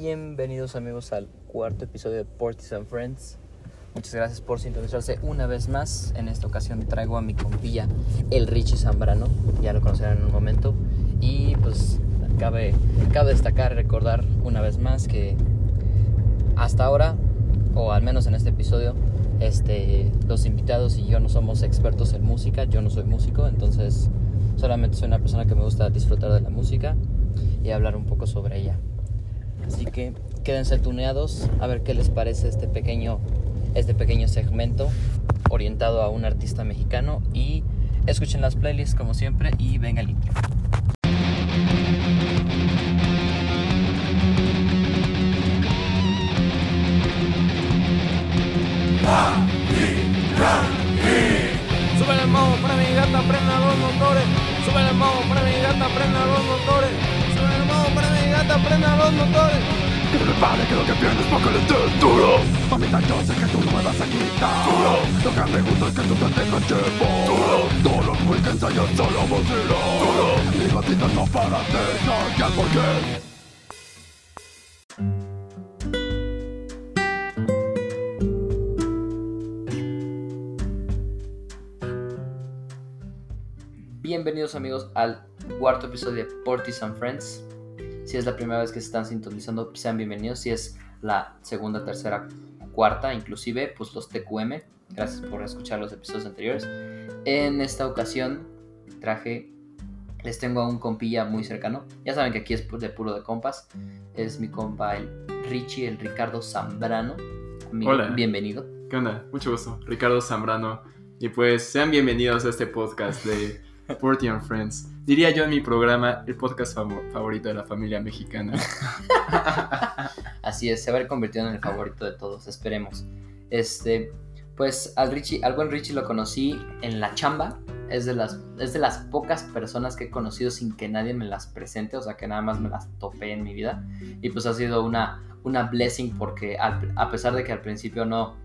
Bienvenidos amigos al cuarto episodio de Portis and Friends. Muchas gracias por sintonizarse una vez más. En esta ocasión traigo a mi compilla, el Richie Zambrano. Ya lo conocerán en un momento. Y pues cabe, cabe destacar, recordar una vez más que hasta ahora, o al menos en este episodio, este, los invitados y yo no somos expertos en música. Yo no soy músico, entonces solamente soy una persona que me gusta disfrutar de la música y hablar un poco sobre ella. Así que quédense tuneados a ver qué les parece este pequeño, este pequeño segmento orientado a un artista mexicano y escuchen las playlists como siempre y venga el intro. Le des duro. Mamita, yo sé que tú no me vas a quitar. Duro. Lo que me gusta es que tú te tengas chepo Duro. Todos los weekends hay un solo vacilo. Duro. Mi gatita no para de sacar ¿Por qué? Bienvenidos amigos al cuarto episodio de Portis and Friends. Si es la primera vez que se están sintonizando, sean bienvenidos. Si es la segunda, tercera, cuarta, inclusive, pues los TQM. Gracias por escuchar los episodios anteriores. En esta ocasión traje, les tengo a un compilla muy cercano. Ya saben que aquí es de puro de compas. Es mi compa el Richie, el Ricardo Zambrano. Amigo, Hola. Bienvenido. ¿Qué onda? Mucho gusto. Ricardo Zambrano. Y pues sean bienvenidos a este podcast de Porty and Friends. Diría yo en mi programa, el podcast favorito de la familia mexicana. Así es, se va a ir convirtiendo en el favorito de todos, esperemos. Este, pues al Richie, al buen Richie lo conocí en la chamba. Es de las, es de las pocas personas que he conocido sin que nadie me las presente, o sea que nada más me las topé en mi vida. Y pues ha sido una, una blessing porque a pesar de que al principio no,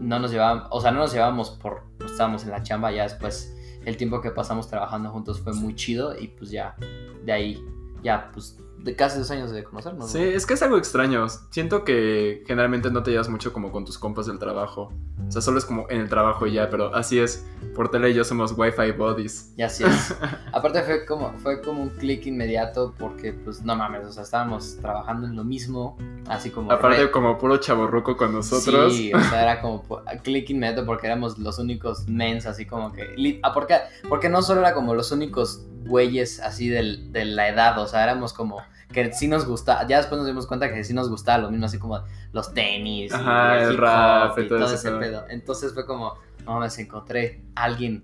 no nos llevábamos, o sea, no nos llevábamos por, pues, estábamos en la chamba, ya después el tiempo que pasamos trabajando juntos fue muy chido y pues ya, de ahí, ya pues de casi dos años de conocernos. ¿no? Sí, es que es algo extraño. Siento que generalmente no te llevas mucho como con tus compas del trabajo. O sea, solo es como en el trabajo y ya, pero así es. Portela y yo somos Wi-Fi buddies. Y así es. Aparte fue como, fue como un clic inmediato porque, pues, no mames, o sea, estábamos trabajando en lo mismo, así como... Aparte, re- como puro chaborruco con nosotros. Sí, o sea, era como clic inmediato porque éramos los únicos mens, así como que... Ah, porque, porque no solo era como los únicos güeyes así del- de la edad, o sea, éramos como... Que sí nos gustaba, ya después nos dimos cuenta que sí nos gustaba lo mismo, así como los tenis, y el hip rap y todo todo ese pedo. pedo. Entonces fue como, no mames, encontré a alguien,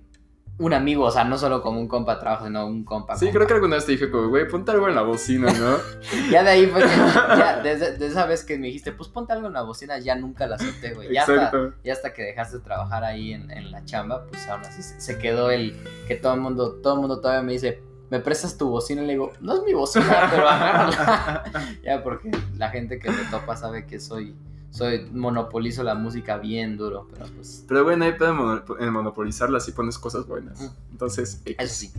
un amigo, o sea, no solo como un compa de trabajo, sino un compa. Sí, compa. creo que alguna vez te dije como, güey, ponte algo en la bocina, ¿no? Ya de ahí fue que, ya, desde, desde esa vez que me dijiste, pues ponte algo en la bocina, ya nunca la acepté, güey. Ya hasta, ya hasta que dejaste de trabajar ahí en, en la chamba, pues aún así se, se quedó el que todo el mundo, todo el mundo todavía me dice, ¿me prestas tu bocina? Y le digo, no es mi bocina, pero agárrala. ya, porque la gente que me topa sabe que soy, soy, monopolizo la música bien duro, pero pues, Pero bueno, ahí pueden en monopolizarla si pones cosas buenas. Mm. Entonces, X. eso sí.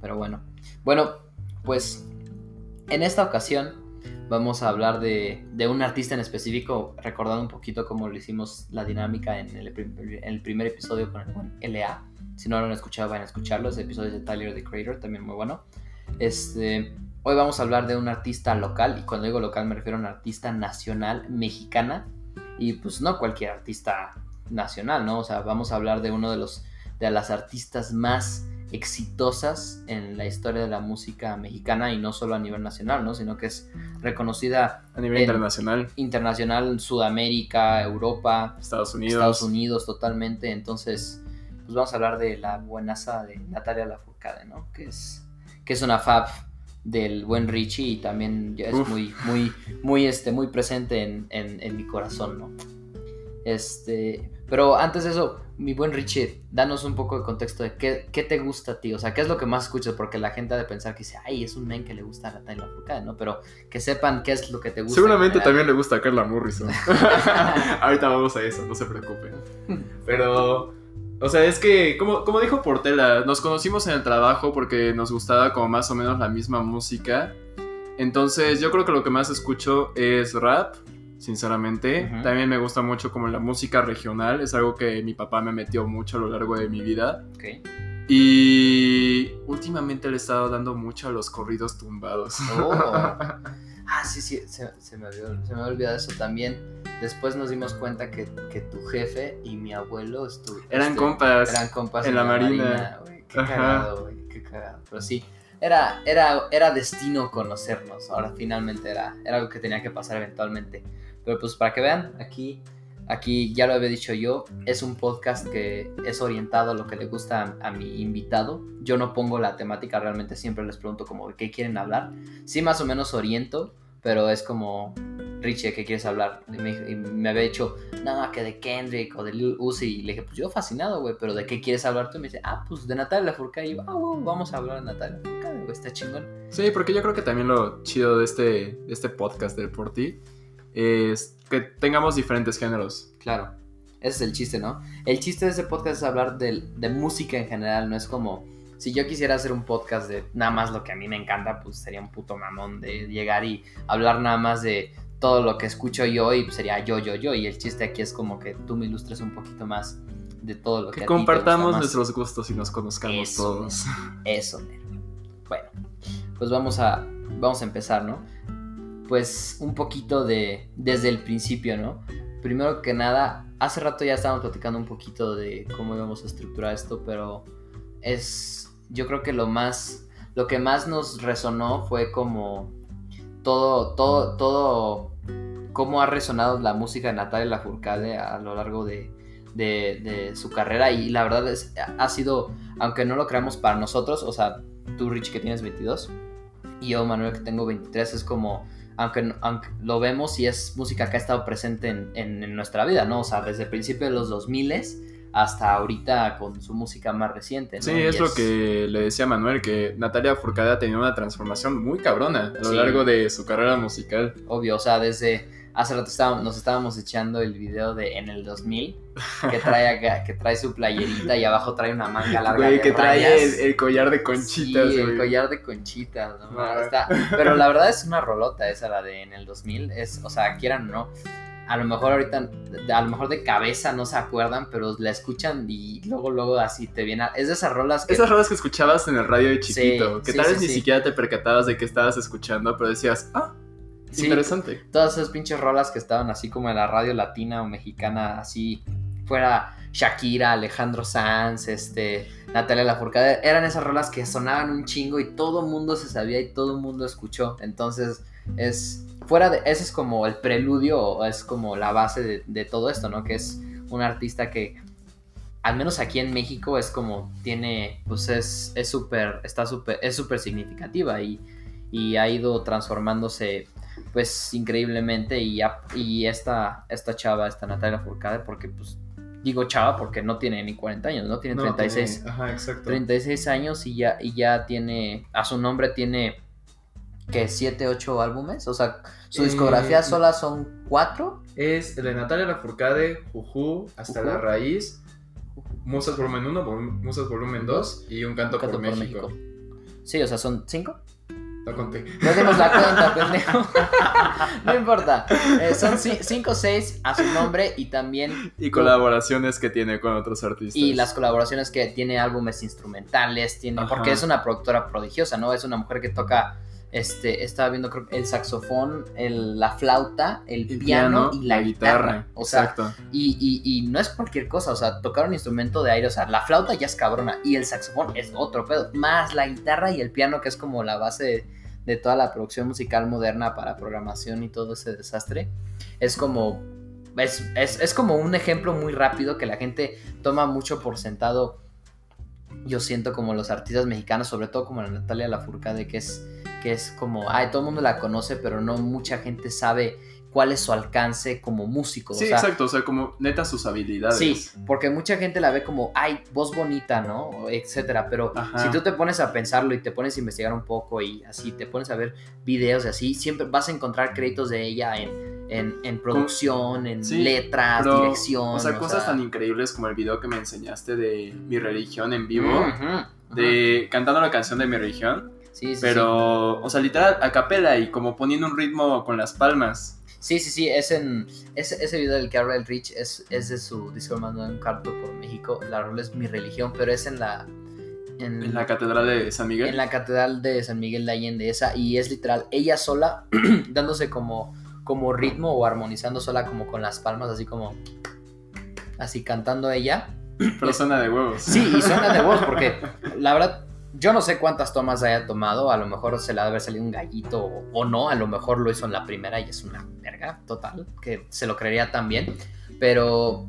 Pero bueno. Bueno, pues en esta ocasión vamos a hablar de, de un artista en específico, recordando un poquito cómo lo hicimos la dinámica en el, prim- en el primer episodio con el buen LA. Si no lo han escuchado, vayan a escucharlo. Ese episodio es de Tyler the Creator, también muy bueno. Este, hoy vamos a hablar de un artista local, y cuando digo local me refiero a una artista nacional mexicana. Y pues no cualquier artista nacional, ¿no? O sea, vamos a hablar de uno de los de las artistas más exitosas en la historia de la música mexicana y no solo a nivel nacional, ¿no? Sino que es reconocida A nivel En- internacional, internacional en Sudamérica, Europa, Estados Unidos. Estados Unidos totalmente. Entonces, pues vamos a hablar de la buenaza de Natalia Lafourcade, ¿no? Que es, que es una fab del buen Richie y también es Uf. muy, muy, muy, este, muy presente en, en- en mi corazón, ¿no? Este, pero antes de eso, mi buen Richie, danos un poco de contexto de qué, qué te gusta a ti, o sea, qué es lo que más escuchas, porque la gente ha de pensar que dice, ay, es un men que le gusta a Natalia Lafourcade, ¿no? Pero que sepan qué es lo que te gusta. en Seguramente también le gusta a Carla Morrison. Ahorita vamos a eso, no se preocupen. Pero, o sea, es que, como, como dijo Portela, nos conocimos en el trabajo porque nos gustaba como más o menos la misma música. Entonces yo creo que lo que más escucho es rap, sinceramente. También me gusta mucho como la música regional, es algo que mi papá me metió mucho a lo largo de mi vida. Y últimamente le he estado dando mucho a los corridos tumbados. Oh. Ah, sí, sí, se, se me olvidó, se me había olvidado eso también. Después nos dimos cuenta que, que tu jefe y mi abuelo estu- Eran este, compas. Eran compas en la marina. güey. Qué Ajá. cagado, güey. Qué cagado. Pero sí, era, era, era destino conocernos. Ahora finalmente era, era algo que tenía que pasar eventualmente. Pero pues para que vean, aquí, aquí ya lo había dicho yo, es un podcast que es orientado a lo que le gusta a, a mi invitado. Yo no pongo la temática, realmente siempre les pregunto como qué quieren hablar. Sí más o menos oriento, pero es como... Richie, ¿qué quieres hablar? Y me, y me había dicho, no, que de Kendrick o de Lil Uzi. Y le dije, pues yo fascinado, güey, pero ¿de qué quieres hablar tú? Y me dice, ah, pues de Natalia Lafourcade. Y yo, ah, güey, vamos a hablar de Natalia Lafourcade, güey, está chingón. Sí, porque yo creo que también lo chido de este, de este podcast del Por Ti es que tengamos diferentes géneros. Claro, ese es el chiste, ¿no? El chiste de ese podcast es hablar del- de, música en general, no es como... Si yo quisiera hacer un podcast de nada más lo que a mí me encanta, pues sería un puto mamón de llegar y hablar nada más de todo lo que escucho yo y pues, sería yo, yo, yo. Y el chiste aquí es como que tú me ilustres un poquito más de todo lo que, Que a ti te gusta compartamos más. nuestros gustos y nos conozcamos Eso, todos. Eso, mero. Bueno, pues vamos a, vamos a empezar, ¿no? Pues un poquito de, desde el principio, ¿no? Primero que nada, hace rato ya estábamos platicando un poquito de cómo íbamos a estructurar esto, pero es, yo creo que lo más, lo que más nos resonó fue como todo, todo, todo, cómo ha resonado la música de Natalia Lafourcade a lo largo de, de, de su carrera y la verdad es, ha sido, aunque no lo creamos para nosotros, o sea, tú Rich que tienes 22 y yo Manuel que tengo 23, es como, aunque, aunque lo vemos y es música que ha estado presente en, en- en nuestra vida, ¿no? O sea, desde el principio de los 2000 hasta ahorita con su música más reciente, ¿no? Sí, es lo que le decía Manuel, que Natalia Furcade ha tenido una transformación muy cabrona a lo Sí. largo de su carrera musical. Obvio, o sea, desde hace rato estábamos- nos estábamos echando el video de en el 2000 que trae acá- que trae su playerita y abajo trae una manga larga Güey, que trae el, el collar de conchitas, Sí, el güey. collar de conchitas, ¿no? Está- pero la verdad es una rolota esa la de en el 2000, es, o sea, quieran o no, a lo mejor ahorita, a lo mejor de cabeza no se acuerdan, pero la escuchan y luego, luego así te viene, a- es de esas rolas que... Esas rolas que escuchabas en el radio de Sí, chiquito, que sí, tal vez sí, ni siquiera te percatabas de que estabas escuchando, pero decías, ah, sí, interesante. todas esas pinches rolas que estaban así como en la radio latina o mexicana, así fuera Shakira, Alejandro Sanz, este, Natalia Lafourcade, eran esas rolas que sonaban un chingo y todo el mundo se sabía y todo el mundo escuchó. Entonces, es fuera de ese es como el preludio o es como la base de, de todo esto, ¿no? Que es un artista que al menos aquí en México es como tiene pues es es súper está súper es súper significativa y, y ha ido transformándose pues increíblemente y, ya- y esta, esta chava, esta Natalia Furcade, porque pues digo chava porque no tiene ni 40 años, no tiene 36, tiene- Ajá, exacto. 36 años y ya, y ya tiene, a su nombre tiene que 7, 8 álbumes, o sea, su Eh, discografía sola son 4. Es de Natalia Lafourcade, Juju, Hasta Juju. la Raíz, Musas Volumen 1, Vol- Musas Volumen 2 y Un Canto, por, México. Sí, o sea, son 5. No conté. No dimos la cuenta, pendejo. no importa. Eh, son 5 o 6 a su nombre y también Y colaboraciones que tiene con otros artistas. Y las colaboraciones que tiene álbumes instrumentales, tiene, Ajá. porque es una productora prodigiosa, ¿no? Es una mujer que toca, este, estaba viendo creo el saxofón, el- la flauta, el, El piano, y la, guitarra. O sea, exacto. y, y- y no es cualquier cosa, o sea, tocar un instrumento de aire, o sea, la flauta ya es cabrona y el saxofón es otro pedo, más la guitarra y el piano que es como la base de, de toda la producción musical moderna para programación y todo ese desastre, es como, es, es, es como un ejemplo muy rápido que la gente toma mucho por sentado. Yo siento como los artistas mexicanos, sobre todo como la Natalia Lafourcade, que es, que es como, ay, todo el mundo la conoce, pero no mucha gente sabe cuál es su alcance como músico. Sí, o sea, exacto, o sea, como neta sus habilidades. Sí, porque mucha gente la ve como, ay, voz bonita, ¿no? Etcétera. Pero Ajá. si tú te pones a pensarlo y te pones a investigar un poco y así, te pones a ver videos y así, siempre vas a encontrar créditos de ella en, en, en producción, en Sí, letras, Pero, dirección. O sea, cosas tan increíbles como el video que me enseñaste de Mi Religión en vivo. De cantando la canción de Mi Religión. Sí, sí, Pero, o sea, literal, a capela y como poniendo un ritmo con las palmas. Sí, sí, sí, es en. Ese, ese video del que habla el Rich es, es de su disco hermano en Carto por México. La rola es mi religión, pero es en la. En, En la catedral de San Miguel. en la catedral de San Miguel de Allende, esa. Y es literal, ella sola, dándose como, como ritmo o armonizando sola, como con las palmas, así como. Así cantando ella. Pero suena de huevos. Sí, y suena de voz, porque la verdad, yo no sé cuántas tomas haya tomado. A lo mejor se le ha de haber salido un gallito o, no. A lo mejor lo hizo en la primera y es una verga total, que se lo creería también. Pero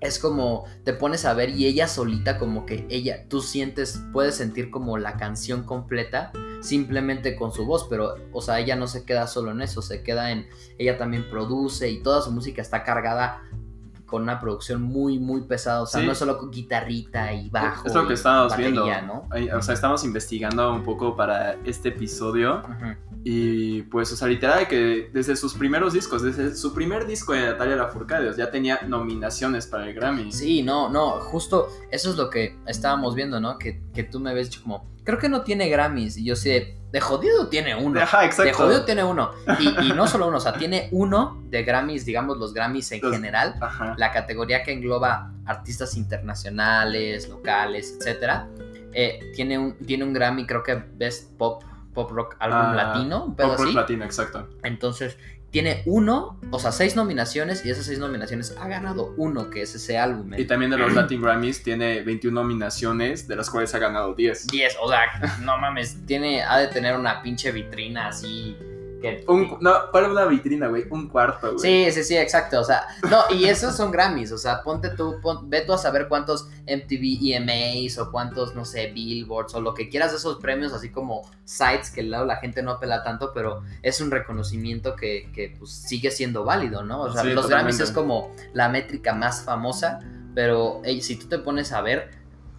es como te pones a ver y ella solita, como que ella, tú sientes, puedes sentir como la canción completa simplemente con su voz, pero, o sea, ella no se queda solo en eso, se queda en, ella también produce y toda su música está cargada con una producción muy, muy pesada, o sea, Sí. no solo con guitarrita y bajo. Es lo que estábamos viendo. ¿no? O sea, estamos investigando un poco para este episodio. Y pues, o sea, literal que desde sus primeros discos, desde su primer disco de Natalia Lafourcade, ya tenía nominaciones para el Grammy. Sí, no, no, justo eso es lo que estábamos viendo, ¿no? Que, que tú me ves dicho como, creo que no tiene Grammys. Y yo sé, de jodido tiene uno. Ajá, exacto. De jodido tiene uno. Y, y no solo uno, o sea, tiene uno de Grammys, digamos los Grammys en Los- general. Ajá. La categoría que engloba artistas internacionales, locales, etcétera. Eh, tiene, un, tiene un Grammy, creo que Best Pop, Pop Rock Álbum Ah, Latino, un pedo Pop rock latino, exacto. Entonces, tiene uno, o sea, seis nominaciones y esas seis nominaciones ha ganado uno, que es ese álbum. Y también de los Latin Grammys tiene 21 nominaciones, de las cuales ha ganado 10. 10, o sea, no mames, tiene, ha de tener una pinche vitrina así. Que, Un, no, para una vitrina, güey, un cuarto, güey. Sí, sí, sí, exacto. O sea, no, y esos son Grammys. O sea, ponte tú, pon- ve tú a saber cuántos MTV EMAs o cuántos, no sé, Billboards o lo que quieras de esos premios, así como sites que luego la gente no apela tanto, pero es un reconocimiento que, que, pues, sigue siendo válido, ¿no? O sea, Sí, los Grammys es como la métrica más famosa, pero si tú te pones a ver,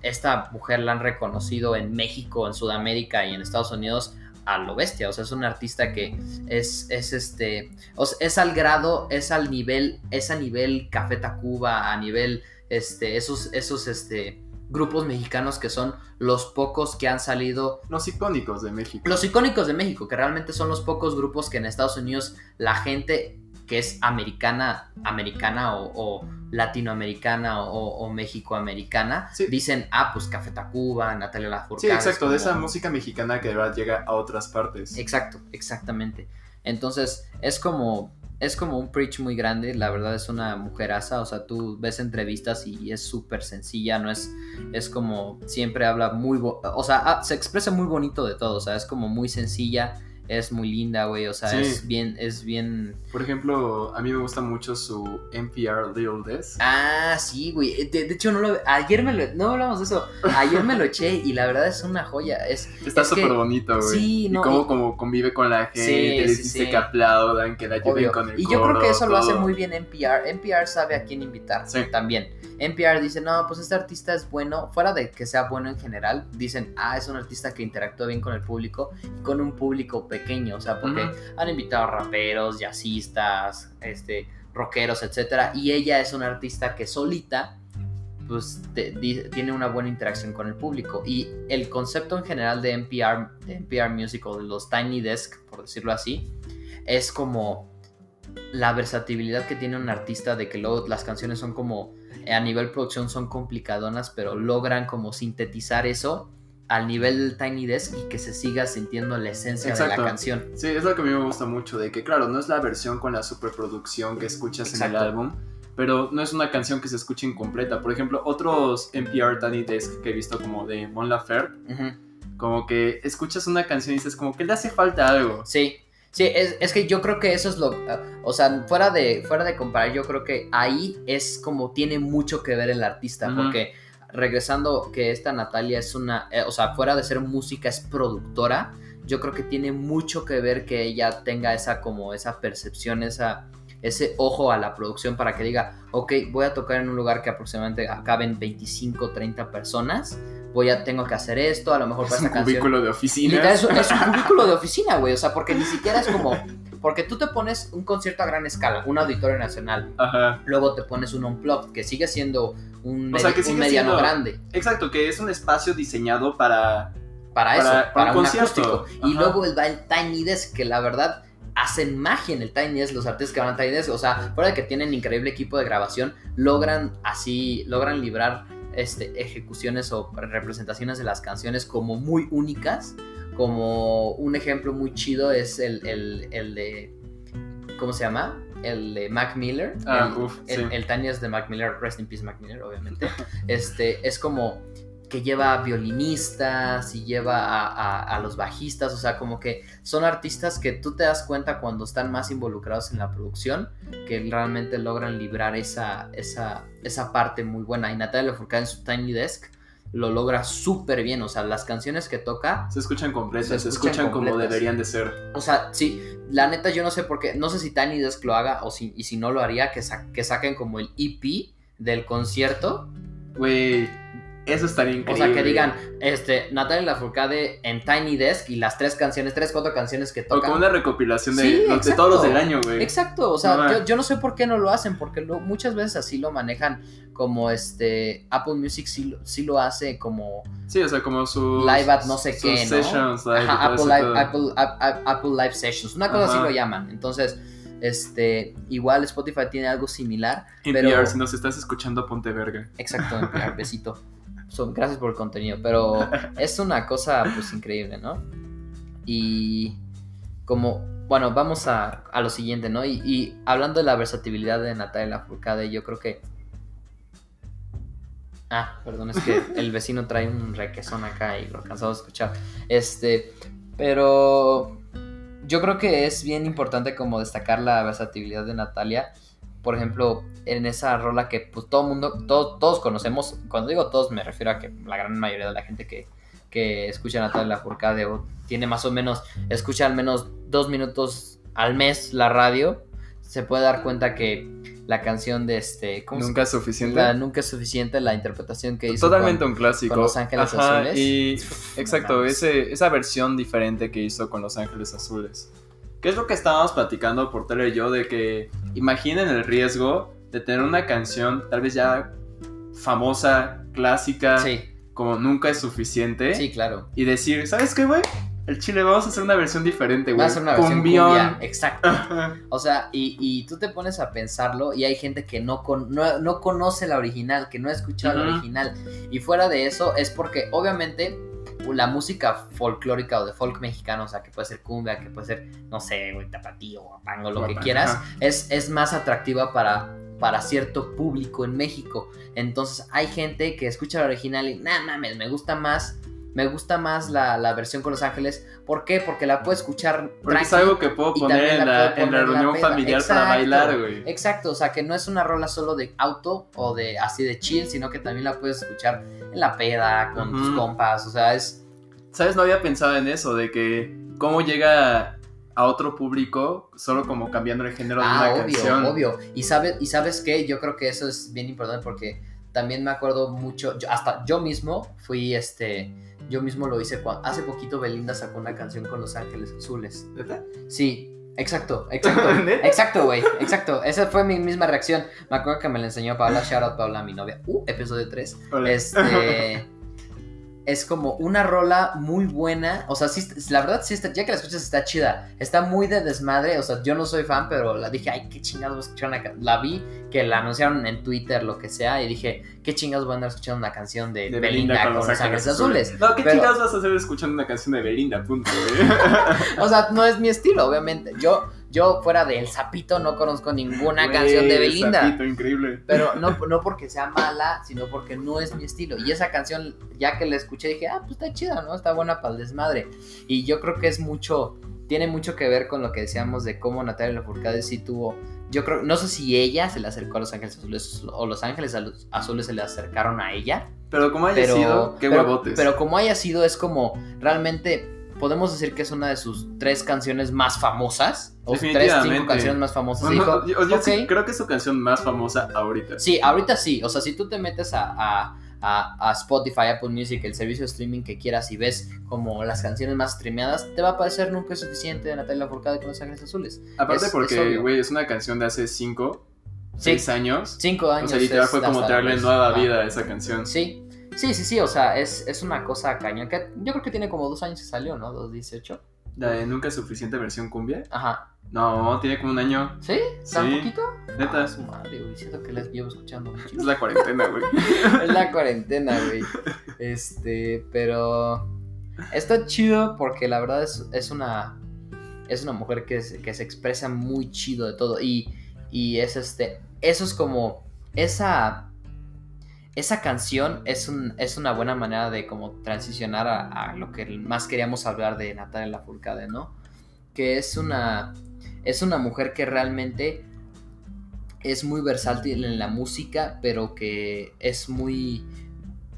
esta mujer la han reconocido en México, en Sudamérica y en Estados Unidos a lo bestia. O sea, es una artista que es, es este. O sea, es al grado, es al nivel, es a nivel Café Tacuba, a nivel, este, esos, esos, este, grupos mexicanos que son los pocos que han salido, Los icónicos de México. los icónicos de México, que realmente son los pocos grupos que en Estados Unidos la gente que es americana, americana o, o latinoamericana o, o mexicoamericana, Sí. dicen, ah, pues Café Tacuba, Natalia Sí, Lafourcade. exacto, es de esa música mexicana que de verdad llega a otras partes. Exacto, exactamente. Entonces, es como. Es como un preach muy grande, la verdad es una mujeraza, o sea, tú ves entrevistas y es súper sencilla, no es, es como, siempre habla muy, o sea, ah, se expresa muy bonito de todo, o sea, es como muy sencilla, es muy linda, güey, o sea, Sí. es bien, es bien... Por ejemplo, a mí me gusta mucho su NPR Little Desk. Ah, sí, güey, de, de hecho, no lo, ayer me lo, no hablamos de eso, ayer me lo eché y la verdad es una joya, es... Está es que- súper bonito, güey. sí, no, y cómo y- como convive con la gente, Sí, les sí, dice que aplaudan, que la ayuden Obvio. con el Y yo creo que eso lo hace muy bien NPR. NPR sabe a quién invitar también. NPR dice, no, pues este artista es bueno, fuera de que sea bueno en general, dicen, ah, es un artista que interactúa bien con el público y con un público pequeño, o sea, porque Ujú. han invitado a raperos, jazzistas, este, rockeros, etcétera, y ella es una artista que solita pues te- di- tiene una buena interacción con el público y el concepto en general de NPR, de NPR Music o de los Tiny Desk, por decirlo así, es como la versatilidad que tiene un artista de que luego las canciones son como a nivel producción son complicadonas, pero logran como sintetizar eso al nivel del Tiny Desk y que se siga sintiendo la esencia de Exacto. la canción. Sí, es lo que a mí me gusta mucho, de que claro, no es la versión con la superproducción que escuchas en Exacto. el álbum, pero no es una canción que se escuche incompleta. Por ejemplo, otros NPR Tiny Desk que he visto como de Mon Laferte, Ujú. como que escuchas una canción y dices como que le hace falta algo. Sí, sí, es, es que yo creo que eso es lo, o sea, fuera de, fuera de comparar, yo creo que ahí es como tiene mucho que ver el artista, Ujú. porque regresando que esta Natalia es una, eh, o sea, fuera de ser música es productora, yo creo que tiene mucho que ver que ella tenga esa como esa percepción, esa ese ojo a la producción para que diga, ok, voy a tocar en un lugar que aproximadamente acaben 25, 30 personas, voy a, tengo que hacer esto, a lo mejor Es para un esta canción cubículo de oficina. es, un- es un cubículo de oficina, güey. O sea, porque ni siquiera es como. Porque tú te pones un concierto a gran escala, un auditorio nacional. Ajá. Luego te pones un unplugged, que sigue siendo un, O sea, mediano siendo- grande. Exacto, que es un espacio diseñado para para eso, Para- para, un un concierto. acústico. Y luego el, va el Tiny Desk, que la verdad hacen magia en el Tiny Desk, los artistas que van al Tiny Desk, o sea, fuera de que tienen increíble equipo de grabación, logran así, logran librar este, ejecuciones o representaciones de las canciones como muy únicas, como un ejemplo muy chido es el, el, el de, ¿cómo se llama? El de Mac Miller. Ah, el, uf, sí. el Desk de Mac Miller, Rest in Peace Mac Miller, obviamente. Este, es como que lleva violinistas y lleva a, a- a los bajistas, o sea, como que son artistas que tú te das cuenta cuando están más involucrados en la producción, que realmente logran librar esa, esa, esa parte muy buena. Y Natalia Lafourcade en su Tiny Desk lo logra súper bien, o sea, las canciones que toca, Se escuchan completas, Se se, escuchan como deberían de ser. o sea, sí, la neta yo no sé por qué, no sé si Tiny Desk lo haga o si, y si no lo haría, que, sa- que saquen como el EP del concierto Güey, eso estaría O increíble. sea, que digan, este, Natalia Lafourcade en Tiny Desk y las tres canciones, tres, cuatro canciones que O tocan. como una recopilación de, Sí, los- de exacto. todos los del año, güey. Exacto, o sea, No, yo, yo no sé por qué no lo hacen, porque lo- muchas veces así lo manejan como este, Apple Music sí, lo- sí lo hace como Sí, o sea, como sus... Live at no sé qué, ¿no? sessions, live y Ajá, todo Apple, Live. Apple, Ap- Ap- Apple Live Sessions, una cosa así lo llaman. Entonces, este, igual Spotify tiene algo similar, NPR, pero- si nos estás escuchando, ponte verga. Exacto, NPR, besito. Son, gracias por el contenido, pero es una cosa pues increíble, ¿no? Y como, bueno, vamos a, a lo siguiente, ¿no? Y, y hablando de la versatilidad de Natalia Lafourcade, yo creo que... Ah, perdón, es que el vecino trae un requesón acá y lo alcanzamos a escuchar. Este, pero yo creo que es bien importante como destacar la versatilidad de Natalia. Por ejemplo, en esa rola que pues todo mundo, todo- todos conocemos, cuando digo todos me refiero a que la gran mayoría de la gente que, que escucha Natalia Lafourcade o tiene más o menos, escucha al menos dos minutos al mes la radio, se puede dar cuenta que la canción de este, ¿cómo Nunca es suficiente. la nunca es suficiente la interpretación que hizo Totalmente con- un clásico. con Los Ángeles Ajá, Azules. Y exacto, ese, esa versión diferente que hizo con Los Ángeles Azules. ¿Qué es lo que estábamos platicando por tele y yo? De que imaginen el riesgo de tener una canción tal vez ya famosa, clásica, Sí, como nunca es suficiente. sí, claro. Y decir, ¿sabes qué, güey? El chile, vamos a hacer una versión diferente, güey. A ser una versión cumbia, exacto. O sea, y, y tú te pones a pensarlo y hay gente que no, con- no, no conoce la original, que no ha escuchado la Ujú. original. Y fuera de eso es porque obviamente la música folclórica o de folk mexicano, o sea, que puede ser cumbia, que puede ser, no sé, güey, tapatío, guapango, lo que quieras, es, es más atractiva para, para cierto público en México. Entonces hay gente que escucha la original y, nah, mames, me gusta más. Me gusta más la, la versión con Los Ángeles. ¿Por qué? Porque la puedo escuchar Porque es algo que puedo poner en la la, puedo en la poner en la reunión familiar para bailar, güey. Exacto, o sea que no es una rola solo de auto o de así de chill, sino que también la puedes escuchar en la peda, con tus compas, o sea, es... ¿Sabes? No había pensado en eso, de que cómo llega a otro público solo como cambiando el género de Ah, una obvio, canción. obvio. Y, sabe, y sabes qué, yo creo que eso es bien importante porque también me acuerdo mucho, yo- hasta yo mismo fui este... Yo mismo lo hice cuando hace poquito Belinda sacó una canción con Los Ángeles Azules. ¿Neta? Sí, exacto, exacto. Exacto, güey, exacto. Esa fue mi misma reacción. Me acuerdo que me la enseñó Paula, shout out Paula, mi novia. Uh, episodio 3. Hola. Este. es como una rola muy buena. O sea, sí, la verdad, sí está, ya que la escuchas está chida. Está muy de desmadre. O sea, yo no soy fan, pero la dije, ay, qué chingados voy a escuchar una canción. La vi, que la anunciaron en Twitter, lo que sea, y dije, qué chingados voy a andar escuchando una canción de, De Belinda, con Los Ángeles Azules. No, ¿qué Pero- chingados vas a hacer escuchando una canción de Belinda? Punto. O sea, no es mi estilo, obviamente. Yo, yo fuera del Zapito, no conozco ninguna canción de Belinda. sapito, increíble. Pero no, no porque sea mala, sino porque no es mi estilo. Y esa canción, ya que la escuché, dije, ah, pues está chida, ¿no? Está buena para el desmadre. Y yo creo que es mucho, tiene mucho que ver con lo que decíamos de cómo Natalia Lafourcade sí tuvo. Yo creo, no sé si ella se le acercó a Los Ángeles Azules o Los Ángeles Azules se le acercaron a ella. Pero como haya Pero, sido, qué pero, huevotes. pero como haya sido, es como realmente podemos decir que es una de sus tres canciones más famosas. O tres, cinco canciones más famosas. Bueno, Y dijo, yo, yo sí "Ok". creo que es su canción más famosa ahorita. Sí, ahorita sí. O sea, si tú te metes a, a- a- a Spotify, Apple Music, el servicio de streaming que quieras y ves como las canciones más streameadas, te va a aparecer Nunca es suficiente de Natalia Lafourcade con Los Ángeles Azules. Aparte Es- porque, güey, es una canción de hace 5, Sí. 6 años. Cinco años. O sea, literal fue como pues, nueva vida a esa canción. Sí. Sí, sí, sí, o sea, es, es una cosa caña. Que yo creo que tiene como dos años que salió, ¿no? 2018. La de Nunca es suficiente versión cumbia. Ajá. No, tiene como un año. ¿Sí? ¿Tan Sí. poquito? Neta. Ah, su madre, güey. Siento que las llevo escuchando mucho. Es la cuarentena, güey. es la cuarentena, güey. Este, pero está chido porque la verdad es, es una es una mujer que, se- que se expresa muy chido de todo y, y es este eso es como esa esa canción es, un, es una buena manera de como transicionar a, lo que más queríamos hablar de Natalia Lafourcade, ¿no? Que es una es una mujer que realmente es muy versátil en la música, pero que es muy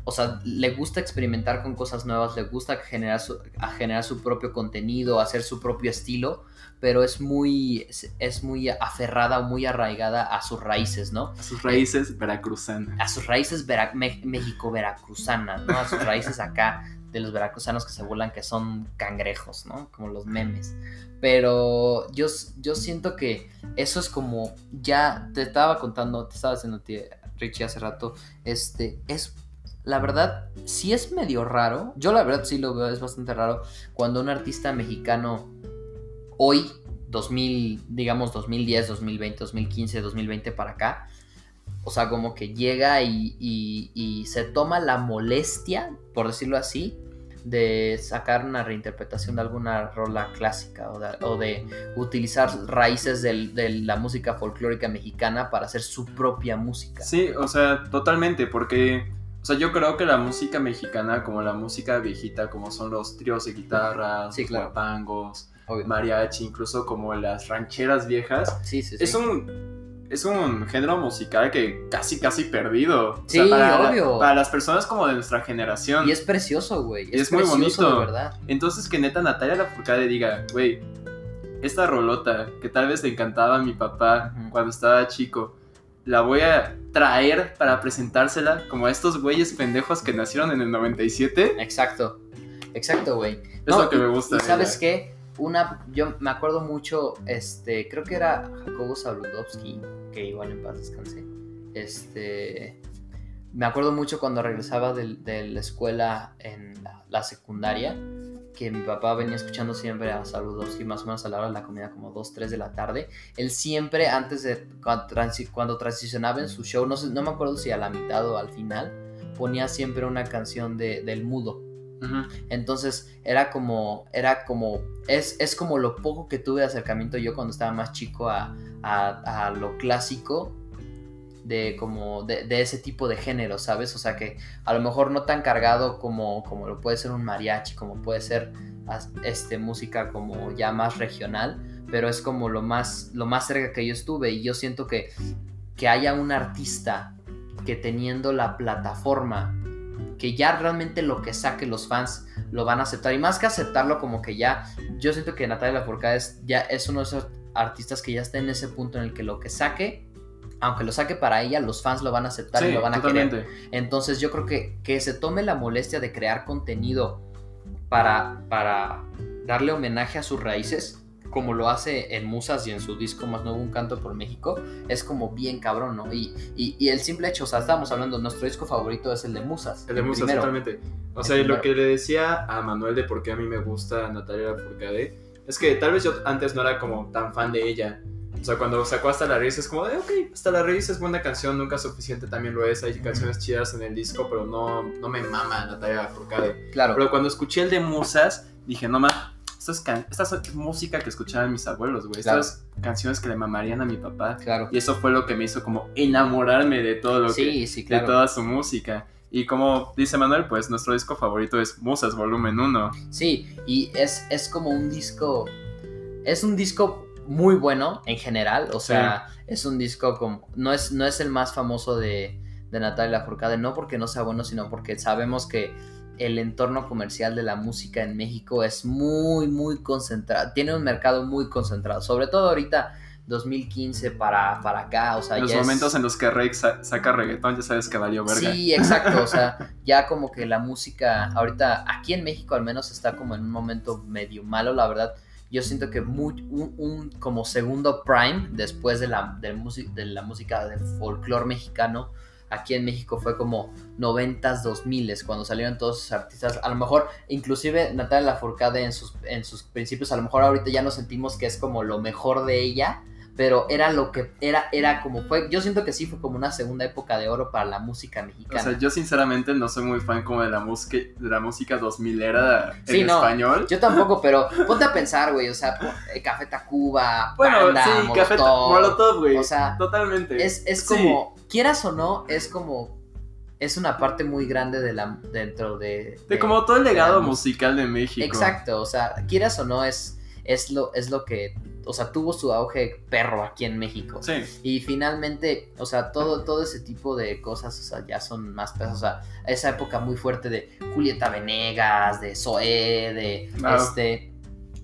o sea, le gusta experimentar con cosas nuevas, le gusta generar a generar su propio contenido, hacer su propio estilo, pero es muy, es, es muy aferrada, muy arraigada a sus raíces, ¿no? A sus raíces veracruzanas. A sus raíces vera- me- México-veracruzanas, ¿no? A sus raíces acá de los veracruzanos que se burlan que son cangrejos, ¿no? Como los memes. Pero yo, yo siento que eso es como, ya te estaba contando, te estaba haciendo Richie hace rato, este, es la verdad, sí es medio raro. Yo la verdad sí lo veo, es bastante raro cuando un artista mexicano hoy, 2000, digamos 2010, 2020, 2015, 2020 para acá, o sea, como que llega y, y- y se toma la molestia, por decirlo así, de sacar una reinterpretación de alguna rola clásica o de, o de utilizar raíces del- de la música folclórica mexicana para hacer su propia música. Sí, o sea, totalmente, porque, o sea, yo creo que la música mexicana, como la música viejita, como son los tríos de guitarras, Sí, los claro. guapangos, Obvio. mariachi, incluso como las rancheras viejas, Sí, sí, sí. es un es un género musical que casi casi perdido. O Sí, para, obvio. para las personas como de nuestra generación. Y es precioso, güey. Es muy precioso, bonito. De verdad. Entonces que neta Natalia Lafourcade diga, güey, esta rolota que tal vez le encantaba a mi papá cuando estaba chico, la voy a traer para presentársela como a estos güeyes pendejos que nacieron en el 97. Exacto. Exacto, güey. Es lo que y- me gusta sabes qué? Una, yo me acuerdo mucho, este, creo que era Jacobo Saludowski, que igual en paz descansé. Este, me acuerdo mucho cuando regresaba de, la escuela en la, secundaria, que mi papá venía escuchando siempre a Saludowski más o menos a la hora de la comida, como 2, 3 de la tarde. Él siempre, antes de, cuando, cuando transicionaba en su show, no, sé, no me acuerdo si a la mitad o al final, ponía siempre una canción de, del mudo. Entonces era como, era como, es, es como lo poco que tuve de acercamiento yo cuando estaba más chico a, a- lo clásico de como, de, de ese tipo de género, ¿sabes? O sea que a lo mejor no tan cargado como, como lo puede ser un mariachi, como puede ser este, música como ya más regional, pero es como lo más, lo más cerca que yo estuve y yo siento que, que haya un artista que teniendo la plataforma que ya realmente lo que saque los fans lo van a aceptar. Y más que aceptarlo, como que ya, yo siento que Natalia Lafourcade es, ya es uno de esos artistas que ya está en ese punto en el que lo que saque, aunque lo saque para ella, los fans lo van a aceptar y lo van a totalmente. querer. Entonces yo creo que que se tome la molestia de crear contenido para, para darle homenaje a sus raíces, como lo hace en Musas y en su disco más nuevo Un Canto por México, es como bien cabrón, ¿no? Y, y, y el simple hecho, o sea, estábamos hablando, nuestro disco favorito es el de Musas. El de Musas, primero. totalmente. O El sea, y lo primero. que le decía a Manuel de por qué a mí me gusta Natalia Lafourcade es que tal vez yo antes no era como tan fan de ella. O sea, cuando sacó Hasta la Raíz es como de, ok, Hasta la Raíz es buena canción, nunca suficiente también lo es. Hay canciones chidas en el disco, pero no, no me mama Natalia Lafourcade. Claro, Pero cuando escuché el de Musas, dije, no más, esta es, can- esta es música que escuchaban mis abuelos, güey. Claro. Estas canciones que le mamarían a mi papá. claro. Y eso fue lo que me hizo como enamorarme de todo lo que Sí, sí, de claro. toda su música. Y como dice Manuel, pues nuestro disco favorito es Musas Volumen 1. Sí, y es, es como un disco. Es un disco muy bueno en general. O sea, es un disco como. No es, no es el más famoso de, de Natalia Lafourcade, no porque no sea bueno, sino porque sabemos que el entorno comercial de la música en México es muy, muy concentrado. Tiene un mercado muy concentrado. Sobre todo ahorita, 2015 para, para acá. O sea, los es- momentos en los que sa- saca reggaetón, ya sabes que valió verga. Sí, exacto, o sea, ya como que la música ahorita aquí en México al menos está como en un momento medio malo, la verdad. Yo siento que muy- un, un como segundo prime después de la, de la música del folclore mexicano aquí en México fue como 90s, 2000 cuando salieron todos esos artistas. A lo mejor, inclusive Natalia Lafourcade en sus, en sus principios, a lo mejor ahorita ya no sentimos que es como lo mejor de ella, pero era lo que era, era como fue. Yo siento que sí fue como una segunda época de oro para la música O mexicana. sea, yo sinceramente no soy muy fan como de la música, de la música 2000 era en Sí, no. español. Yo tampoco, pero ponte a pensar, güey, o sea, eh, Café Tacuba, Bueno, Panda, sí, Café Molotov, Molotov, güey. O sea, Totalmente. es, es Sí. como, quieras o no, es como, es una parte muy grande de la, dentro de... De como todo el legado musical de México. Exacto, o sea, quieras o no, es, es, lo, es lo que, o sea, tuvo su auge perro aquí en México. Sí. Y finalmente, o sea, todo, todo ese tipo de cosas, o sea, ya son más pesas. O sea, esa época muy fuerte de Julieta Venegas, de Zoé, de Claro. este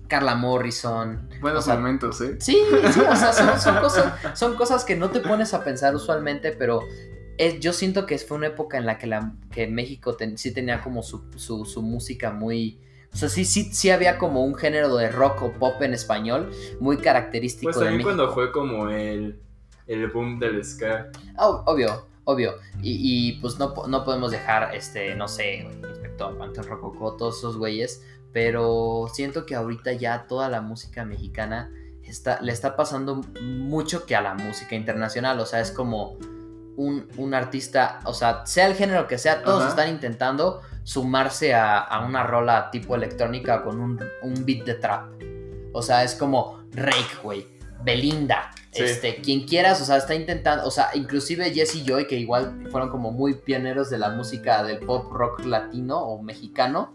Carla Morrison. Buenos O sea, momentos, ¿eh? Sí, sí, o sea, son, son cosas, son cosas que no te pones a pensar usualmente, pero es- yo siento que fue una época en la que, la, que México ten- sí tenía como su, su, su música muy... O sea, sí, sí, sí había como un género de rock o pop en español muy característico Pues de también México. cuando fue como el, el boom del ska. Ob- obvio, obvio. Y, y, pues no, no podemos dejar, este, no sé, Inspector Panteón Rococó, todos esos güeyes. Pero siento que ahorita ya toda la música mexicana está, le está pasando mucho que a la música internacional. O sea, es como un, un artista, o sea, sea el género que sea, todos Ajá. están intentando sumarse a, a una rola tipo electrónica con un, un beat de trap. O sea, es como Rake, güey. Belinda, Sí. este, quien quieras, o sea, está intentando, o sea, inclusive Jesse Joy, que igual fueron como muy pioneros de la música del pop rock latino o mexicano,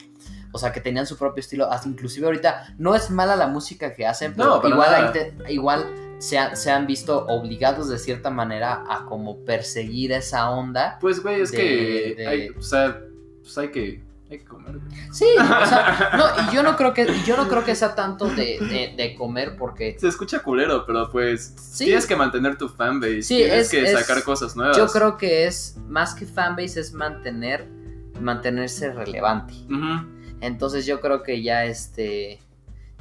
o sea, que tenían su propio estilo, hasta inclusive ahorita no es mala la música que hacen, pero No, igual, igual se, han- se han visto obligados de cierta manera a como perseguir esa onda. Pues, güey, es De- que. de- Hay, o sea, pues hay que, hay que comer. Sí, o sea, no, y yo no creo que, yo no creo que sea tanto de, de- de comer porque Se escucha culero, pero pues. Sí. Tienes que mantener tu fanbase. Sí, tienes es- que es- sacar cosas nuevas. yo creo que es, más que fanbase, es mantener, mantenerse relevante. Entonces yo creo que ya este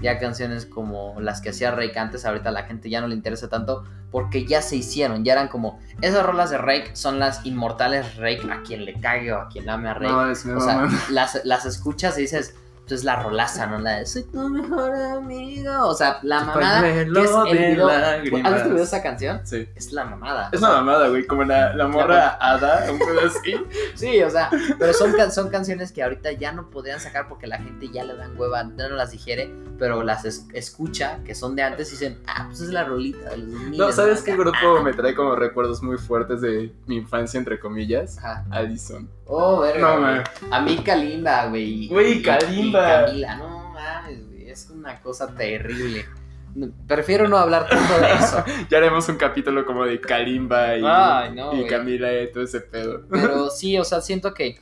ya canciones como las que hacía Rake antes, ahorita a la gente ya no le interesa tanto porque ya se hicieron, ya eran como esas rolas de Rake son las inmortales Rake a quien le cague o a quien ame a Rake. No, o sea, las, las escuchas y dices, pues la rolaza, ¿no? La de soy tu mejor amigo. O sea, la mamada que es el video. ¿Has visto video de esa canción? Sí. Es la mamada. Es o sea, una mamada, güey. Como la, la morra hada, un pedo así. Sí, o sea, pero son, can- son canciones que ahorita ya no podrían sacar porque la gente ya le dan hueva, ya no las digiere, pero las es- escucha, que son de antes, y dicen, ah, pues es la rolita de los 2000. No, ¿sabes qué grupo me trae como recuerdos muy fuertes de mi infancia, entre comillas? Ajá. Addison. Oh, verga. No, güey. man. A mí Kalimba, güey. Güey, Kalimba. y Camila, no mames, güey. Es una cosa terrible. Prefiero no hablar tanto de eso. Ya haremos un capítulo como de Kalimba y, Ay, no, y. Camila y todo ese pedo. Pero sí, o sea, siento que,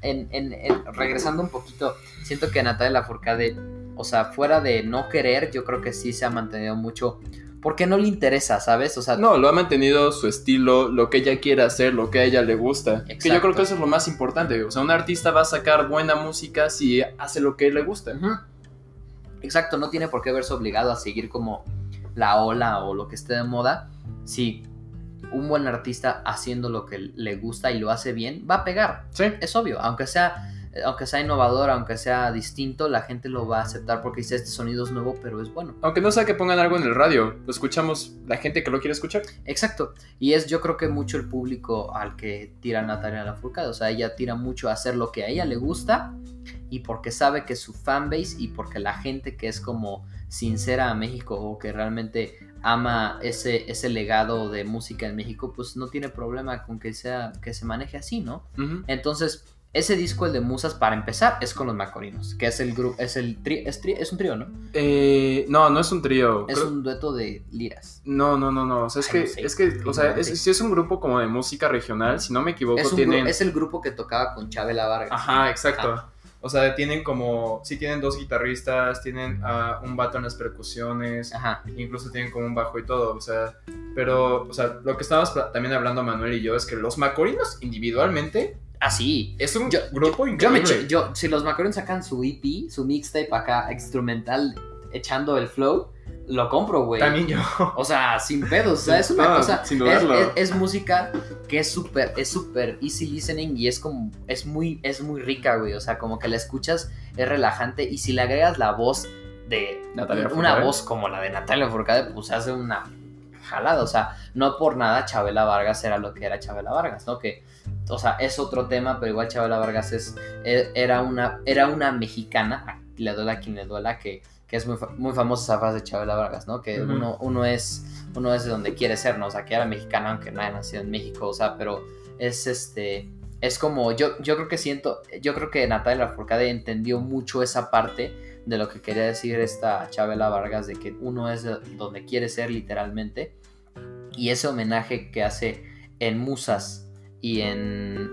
en, en- en- regresando un poquito, siento que Natalia Lafourcade, o sea, fuera de no querer, yo creo que sí se ha mantenido mucho, porque no le interesa, ¿sabes? O sea, No, lo ha mantenido su estilo, lo que ella quiere hacer, lo que a ella le gusta. Que yo creo que eso es lo más importante. O sea, un artista va a sacar buena música si hace lo que le gusta. Exacto, no tiene por qué verse obligado a seguir como la ola o lo que esté de moda. Si un buen artista haciendo lo que le gusta y lo hace bien, va a pegar. Sí. Es obvio, aunque sea, aunque sea innovador, aunque sea distinto, la gente lo va a aceptar porque dice este sonido es nuevo, pero es bueno. Aunque no sea que pongan algo en el radio, lo escuchamos la gente que lo quiere escuchar. Exacto. Y es yo creo que mucho el público al que tira Natalia Lafourcade. O sea, ella tira mucho a hacer lo que a ella le gusta y porque sabe que su fanbase y porque la gente que es como sincera a México o que realmente ama ese, ese legado de música en México, pues no tiene problema con que sea que se maneje así, ¿no? Entonces, ese disco, el de Musas, para empezar, es con los Macorinos, que es el grupo, es el tri- es, tri- es un trío, ¿no? Eh, no, no es un trío. Es Creo- un dueto de liras. No, no, no, no. O sea, es Ay, que, no sé. es que, o sea, es, si es un grupo como de música regional, si no me equivoco, Es, tienen. es el grupo que tocaba con Chabela Vargas. Ajá, exacto. O sea, tienen como, sí tienen dos guitarristas, tienen un vato en las percusiones, Ajá. incluso tienen como un bajo y todo, o sea, pero, o sea, lo que estábamos también hablando Manuel y yo es que los Macorinos individualmente Ah, sí. es un Yo- grupo Yo me increíble. yo, si los Macorinos sacan su EP, su mixtape acá, instrumental, echando el flow, lo compro, güey. También yo. O sea, sin pedos. O sea, es una No, cosa. sin es, es- es música que es súper, es súper easy listening y es como, es muy, es muy rica, güey. O sea, como que la escuchas, es relajante. Y si le agregas la voz de Natalia una voz como la de Natalia Forcade, pues hace una jalada. O sea, no por nada Chabela Vargas era lo que era Chabela Vargas, ¿no? Que, o sea, es otro tema, pero igual Chabela Vargas es, e- era, una, era una mexicana, le duela a quien le duela, que, que es muy, muy famosa esa frase de Chabela Vargas, ¿no? Que uno, uno, es, uno es de donde quiere ser, ¿no? O sea, que era mexicana aunque no haya nacido en México, o sea, pero es este... Es como, yo, yo creo que siento, yo creo que Natalia Lafourcade entendió mucho esa parte de lo que quería decir esta Chabela Vargas, de que uno es de donde quiere ser literalmente, y ese homenaje que hace en Musas y en,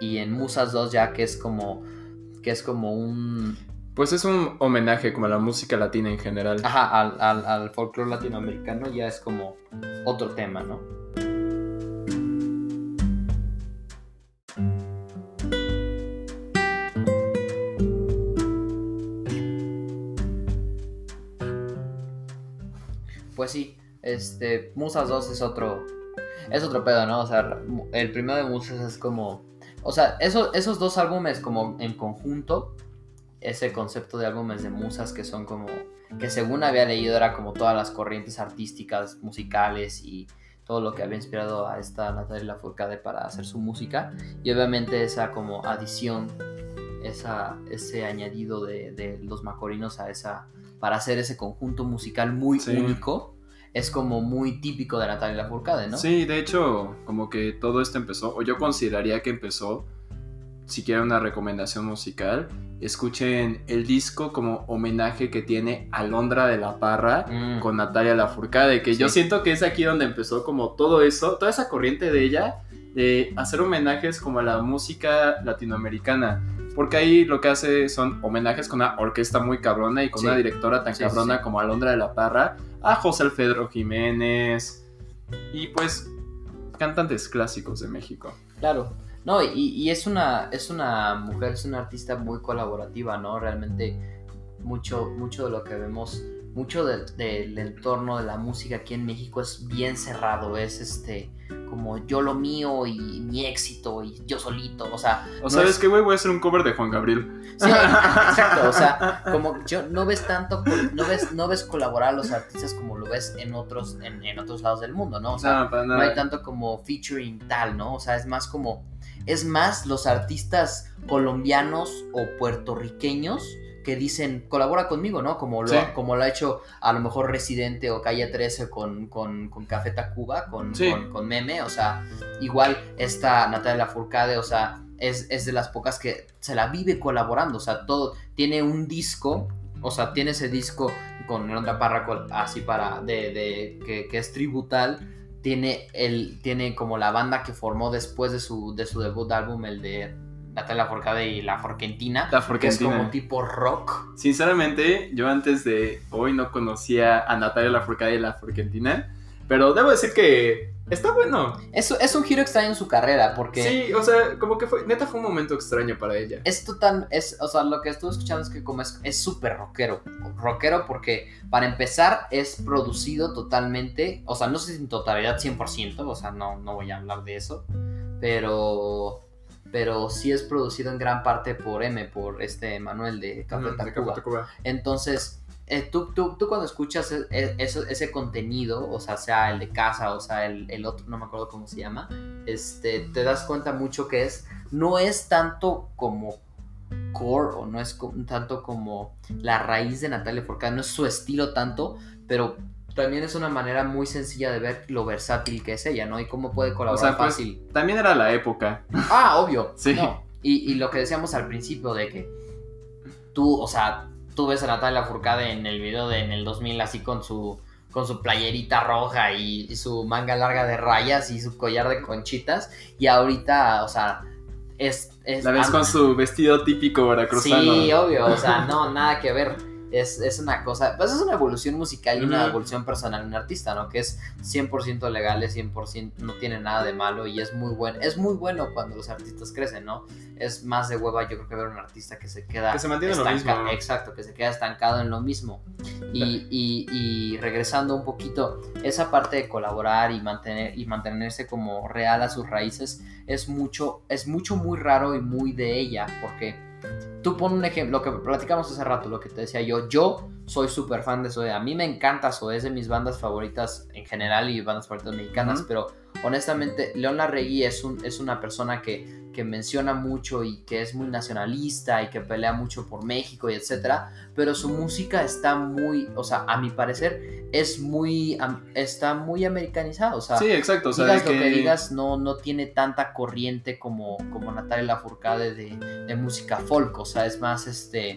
y en Musas 2 ya que es como, que es como un, Pues es un homenaje como a la música latina en general. Ajá, al, al, al folclore latinoamericano ya es como otro tema, ¿no? Pues sí, este, Musas 2 es otro, es otro pedo, ¿no? O sea, el primero de Musas es como, o sea, eso- esos dos álbumes como en conjunto, ese concepto de álbumes de musas que son como, que según había leído era como todas las corrientes artísticas, musicales y todo lo que había inspirado a esta Natalia Lafourcade para hacer su música y obviamente esa como adición, esa, ese añadido de, de los macorinos a esa, para hacer ese conjunto musical muy Sí. único, es como muy típico de Natalia Lafourcade, ¿no? Sí, de hecho, como que todo esto empezó, o yo consideraría que empezó, si quieren una recomendación musical, escuchen el disco como homenaje que tiene Alondra de la Parra Mm. con Natalia Lafourcade, que yo siento que es aquí donde empezó como todo eso, toda esa corriente de ella, de hacer homenajes como a la música latinoamericana. Porque ahí lo que hace son homenajes con una orquesta muy cabrona y con Sí. una directora tan Sí, cabrona sí. como Alondra de la Parra, a José Alfredo Jiménez y pues cantantes clásicos de México. Claro. No, y, y es una, es una mujer, es una artista muy colaborativa, ¿no? Realmente mucho, mucho de lo que vemos, mucho del, del entorno de la música aquí en México es bien cerrado, es este, como yo lo mío y mi éxito y yo solito, o sea, O no sabes es- qué, güey, voy a hacer un cover de Juan Gabriel. Sí, exacto, o sea, como yo no ves tanto, no ves, no ves colaborar a los artistas como lo ves en otros, en, en otros lados del mundo, ¿no? O sea, No, hay tanto como featuring tal, ¿no? O sea, es más como, es más los artistas colombianos o puertorriqueños que dicen, colabora conmigo, ¿no? Como lo, Sí. como lo ha hecho a lo mejor Residente o Calle 13 con, con, con Café Tacuba, con, Sí. con, con Meme, o sea, igual esta Natalia Furcade, o sea, es, es de las pocas que se la vive colaborando, o sea, todo, tiene un disco, o sea, tiene ese disco con Alondra Parra col- así para, de, de que, que es tributal, tiene, el, tiene como la banda que formó después de su, de su debut álbum, el de Natalia Forcade y La Forquentina, La que es Forquentina. como tipo rock. Sinceramente, yo antes de hoy no conocía a Natalia Lafourcade y la Forquentina, pero debo decir que está bueno. Es, es un giro extraño en su carrera, porque... Sí, o sea, como que fue, neta fue un momento extraño para ella. Es total, es, o sea, lo que estuve escuchando es que como es es súper rockero. Rockero porque, para empezar, es producido totalmente, o sea, no sé si en totalidad 100%, o sea, no, no voy a hablar de eso, pero, pero sí es producido en gran parte por M, por este Manuel de Café de Tacuba. Café. Entonces, eh, tú, tú, tú cuando escuchas e- e- eso- ese contenido, o sea, sea el de casa, o sea, el, el otro, no me acuerdo cómo se llama, este, te das cuenta mucho que es, no es tanto como core, o no es tanto como la raíz de Natalia Forcade, no es su estilo tanto, pero también es una manera muy sencilla de ver lo versátil que es ella, ¿no? Y cómo puede O colaborar sea, pues, fácil. también era la época. Ah, obvio. Sí. No. Y, y lo que decíamos al principio de que tú, o sea, tú ves a Natalia Furcade en el video de en el 2000 así con su con su playerita roja y, y su manga larga de rayas y su collar de conchitas y ahorita, o sea, es... es La ves con su vestido típico veracruzano. Sí, obvio, o sea, no, nada que ver. Es, es una cosa, pues es una evolución musical y una evolución personal de un artista, ¿no? Que es 100% legal, es 100%, no tiene nada de malo y es muy bueno. Es muy bueno cuando los artistas crecen, ¿no? Es más de hueva, yo creo que ver un artista que se queda Que se mantiene en lo estanca- mismo. Exacto, que se queda estancado en lo mismo. Y, y- y regresando un poquito, esa parte de colaborar y, mantener, y mantenerse como real a sus raíces es mucho, es mucho muy raro y muy de ella, porque tú pon un ejemplo, lo que platicamos hace rato, lo que te decía yo, yo soy súper fan de Zoe, a mí me encanta Zoe, es de mis bandas favoritas en general y bandas favoritas mexicanas, pero honestamente León Larregui es, un, es una persona que, que menciona mucho y que es muy nacionalista y que pelea mucho por México y etcétera, pero su música está muy, o sea, a mi parecer es muy, está muy americanizada, o sea, Sí, exacto. O sea, digas lo que, que digas, no, no tiene tanta corriente como, como Natalia Lafourcade de, de música folk, o sea, es más este...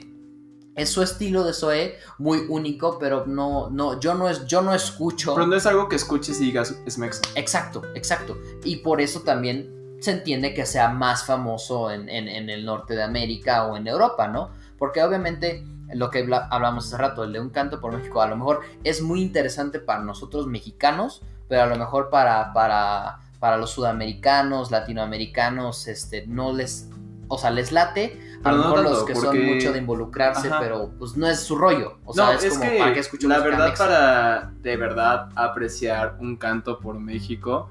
Es su estilo de Zoe muy único, pero no, no, yo no es, yo no escucho. Pero no es algo que escuches y digas, es mexa. Exacto, exacto. Y por eso también se entiende que sea más famoso en, en- en el norte de América o en Europa, ¿no? Porque obviamente lo que habla- hablamos hace rato, el de un canto por México, a lo mejor es muy interesante para nosotros mexicanos, pero a lo mejor para, para, para los sudamericanos, latinoamericanos, este, no les, o sea, les late. A Pero lo no mejor tanto, los que porque- son mucho de involucrarse, Ajá. pero pues no es su rollo. O sea, es, es, como, que ¿para qué escucho la verdad para de verdad apreciar un canto por México,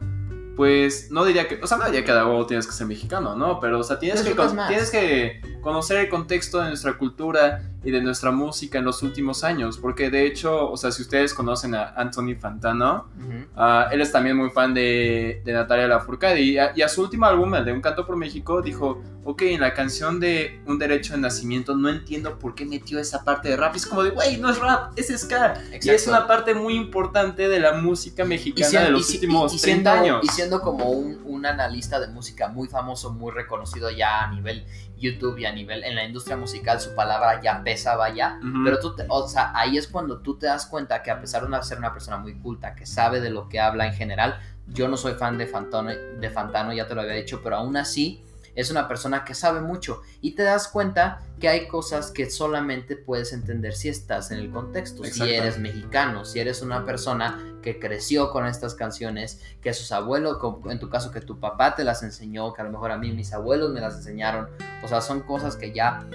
pues no diría que, o sea, no diría que de huevo tienes que ser mexicano, ¿no? Pero, o sea, tienes que, con- tienes que conocer el contexto de nuestra cultura y de nuestra música en los últimos años, porque de hecho, o sea, si ustedes conocen a Anthony Fantano. Ah, él es también muy fan de, de Natalia Lafourcade y a, y a su último álbum, el de Un Canto por México, dijo, ok, en la canción de Un Derecho de Nacimiento no entiendo por qué metió esa parte de rap. Es como de, güey, no es rap, es ska. Y es una parte muy importante de la música mexicana de los si- últimos y 30 siendo, años. Y siendo como un, un analista de música muy famoso, muy reconocido ya a nivel YouTube y a nivel en la industria musical, su palabra ya pesa, vaya. Ujú. Pero tú, te- o sea, ahí es cuando tú te das cuenta que a pesar de ser una persona muy culta, que sabe de lo que habla en general, yo no soy fan de Fantano, de Fantano, ya te lo había dicho, pero aún así es una persona que sabe mucho y te das cuenta que hay cosas que solamente puedes entender si estás en el contexto, si eres mexicano, si eres una persona que creció con estas canciones, que sus abuelos, en tu caso que tu papá te las enseñó, que a lo mejor a mí mis abuelos me las enseñaron, o sea, son cosas que ya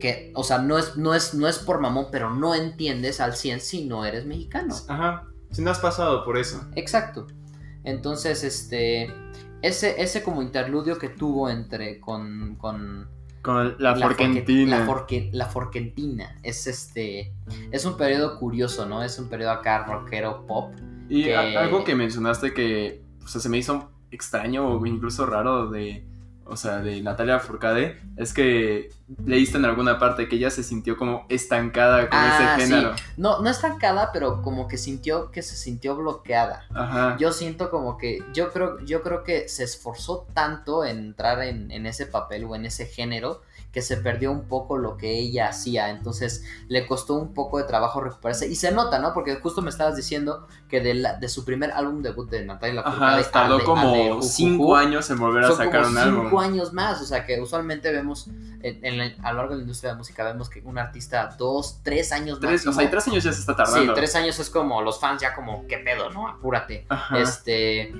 que, o sea, no es, no es, no es por mamón, pero no entiendes al 100 si no eres mexicano. Ajá, si no has pasado por eso. Exacto. Entonces, este, ese, ese como interludio que tuvo entre con, con Con la, Forque- Forquentina. la, Forque- la Forquentina, es este, es un periodo curioso, ¿no? Es un periodo acá rockero pop. Y que- algo que mencionaste que o sea, se me hizo extraño o incluso raro de, o sea, de Natalia Furcade, es que leíste en alguna parte que ella se sintió como estancada con Ah, ese sí. género. No, no estancada, pero como que sintió que se sintió bloqueada. Ajá. Yo siento como que, yo creo, yo creo que se esforzó tanto en entrar en, en ese papel o en ese género que se perdió un poco lo que ella hacía. Entonces le costó un poco de trabajo recuperarse. Y se nota, ¿no? Porque justo me estabas diciendo que de, la- de su primer álbum debut de Natalia Ajá, Lafourcade tardó de- de como cinco años en volver a sacar como un álbum. cinco años más. O sea que usualmente vemos en, en la- a lo largo de la industria de música vemos que un artista dos, tres años Tres, o sea, y tres años ya se está Sí, tardando. tres años es como los fans ya como, ¿qué pedo, no? Apúrate. Ajá. Este,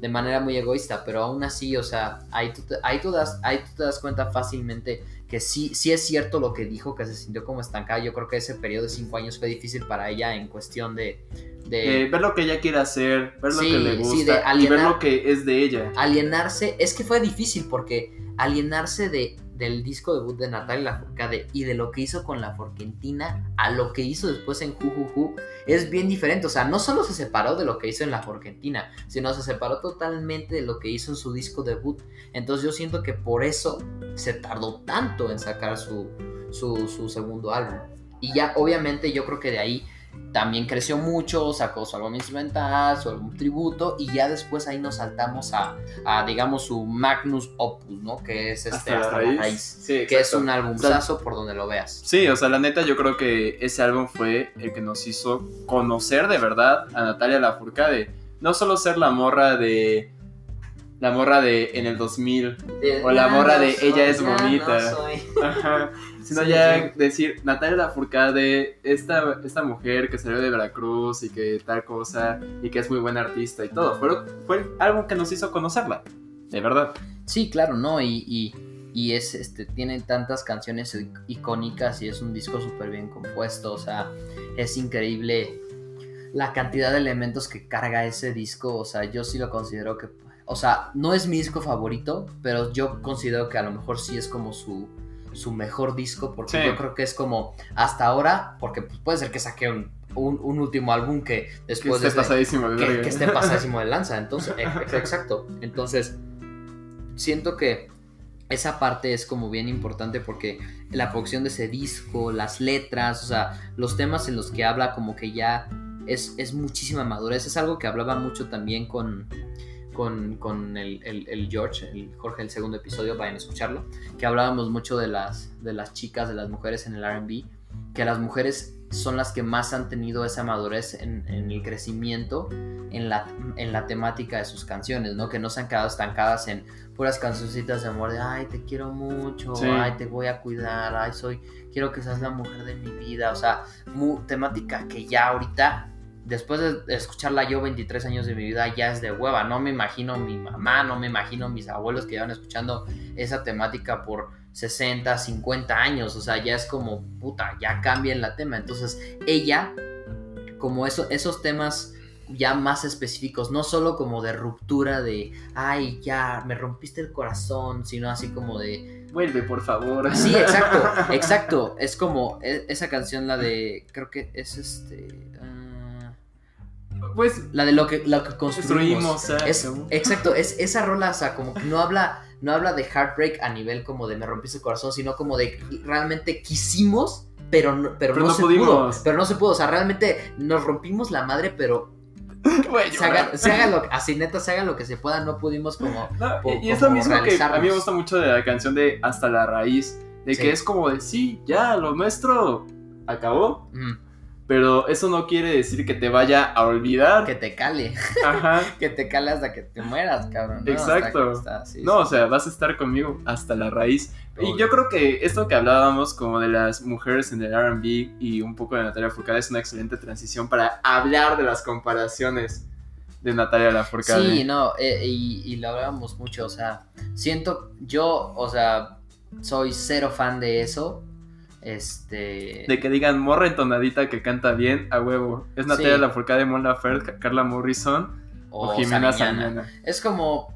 de manera muy egoísta, pero aún así, o sea, ahí tú, te, ahí, tú das, ahí tú te das cuenta fácilmente que sí, sí es cierto lo que dijo, que se sintió como estancada. Yo creo que ese periodo de cinco años fue difícil para ella en cuestión de... de Eh, ver lo que ella quiere hacer, ver lo que le gusta sí, de y ver lo que es de ella. alienarse, es que fue difícil porque alienarse de, del disco debut de Natalia Lafourcade y de lo que hizo con la Forquentina a lo que hizo después en Jujuju es bien diferente. O sea, no solo se separó de lo que hizo en la Forquentina, sino se separó totalmente de lo que hizo en su disco debut. Entonces yo siento que por eso se tardó tanto en sacar su, su, su segundo álbum. Y ya obviamente yo creo que de ahí también creció mucho, sacó su álbum instrumental, su álbum tributo, y ya después ahí nos saltamos a, a, digamos, su Magnus Opus, ¿no? Que es este Hasta la raíz. Sí, que es un álbumazo por donde lo veas. Sí, o sea, la neta yo creo que ese álbum fue el que nos hizo conocer de verdad a Natalia Lafourcade. No solo ser la morra de... La morra de en el 2000. O la morra de ella es bonita. Ajá. Sino Sí, ya sí. decir, Natalia Lafourcade, esta, esta mujer que salió de Veracruz y que tal cosa, y que es muy buena artista y todo. Fue, fue algo que nos hizo conocerla. De verdad. Sí, claro, ¿no? Y, y, y es, este, tiene tantas canciones icónicas y es un disco súper bien compuesto, o sea, es increíble la cantidad de elementos que carga ese disco, o sea, yo sí lo considero que, o sea, no es mi disco favorito, pero yo considero que a lo mejor sí es como su, su mejor disco, porque Sí. yo creo que es como, hasta ahora, porque pues, puede ser que saque un, un- un último álbum que Que después esté de... pasadísimo de que, que esté pasadísimo de lanza. Entonces, ex- exacto. Entonces, siento que esa parte es como bien importante porque la producción de ese disco, las letras, o sea, los temas en los que habla como que ya es, es muchísima madurez. Es algo que hablaba mucho también con, con, con el, el- el George, el Jorge, el segundo episodio, vayan a escucharlo, que hablábamos mucho de las, de las chicas, de las mujeres en el RB, que las mujeres son las que más han tenido esa madurez en, en el crecimiento en la, en la temática de sus canciones, ¿no? Que no se han quedado estancadas en puras cancioncitas de amor de, ay, te quiero mucho, Sí. ay, te voy a cuidar, ay, soy, quiero que seas la mujer de mi vida, o sea, mu- temática que ya ahorita, después de escucharla yo 23 años de mi vida, ya es de hueva, no me imagino mi mamá, no me imagino mis abuelos que llevan escuchando esa temática por 60, 50 años, o sea, ya es como, puta, ya cambia la tema, entonces ella, como eso, esos temas ya más específicos, no solo como de ruptura de, ay, ya, me rompiste el corazón, sino así como de, Vuelve, por favor. sí, exacto, exacto, es como e- esa canción, la de, creo que es este, Pues la de lo que, lo que construimos. destruimos. ah, Es, exacto, es esa rola, o sea, como que no habla, no habla de heartbreak a nivel como de me rompiste el corazón, sino como de realmente quisimos, pero no, pero Pero no, no se pudimos. pudo. Pero no se pudo, o sea, realmente nos rompimos la madre, pero se haga, llorar. se haga lo así neta, se haga lo que se pueda, no pudimos como. No, po- y, es lo mismo que a mí me gusta mucho de la canción de Hasta la raíz, de Sí. que es como de sí, ya, lo nuestro acabó, mm, pero eso no quiere decir que te vaya a olvidar. que te cale, Ajá. que te cale hasta que te mueras, cabrón. ¿no? Exacto. Está- sí, No, o sea, vas a estar conmigo hasta la raíz. Y yo creo que esto que hablábamos como de las mujeres en el RB y un poco de Natalia Lafourcade es una excelente transición para hablar de las comparaciones de Natalia Lafourcade. Sí, no, eh, y, y lo hablábamos mucho, o sea, siento, yo, o sea, soy cero fan de eso, este... De que digan morra entonadita que canta bien, a huevo. Es Natalia Sí. Lafourcade, Mon Laferte, Carla Morrison o, Jimena Sariñana. Sariñana. Es como,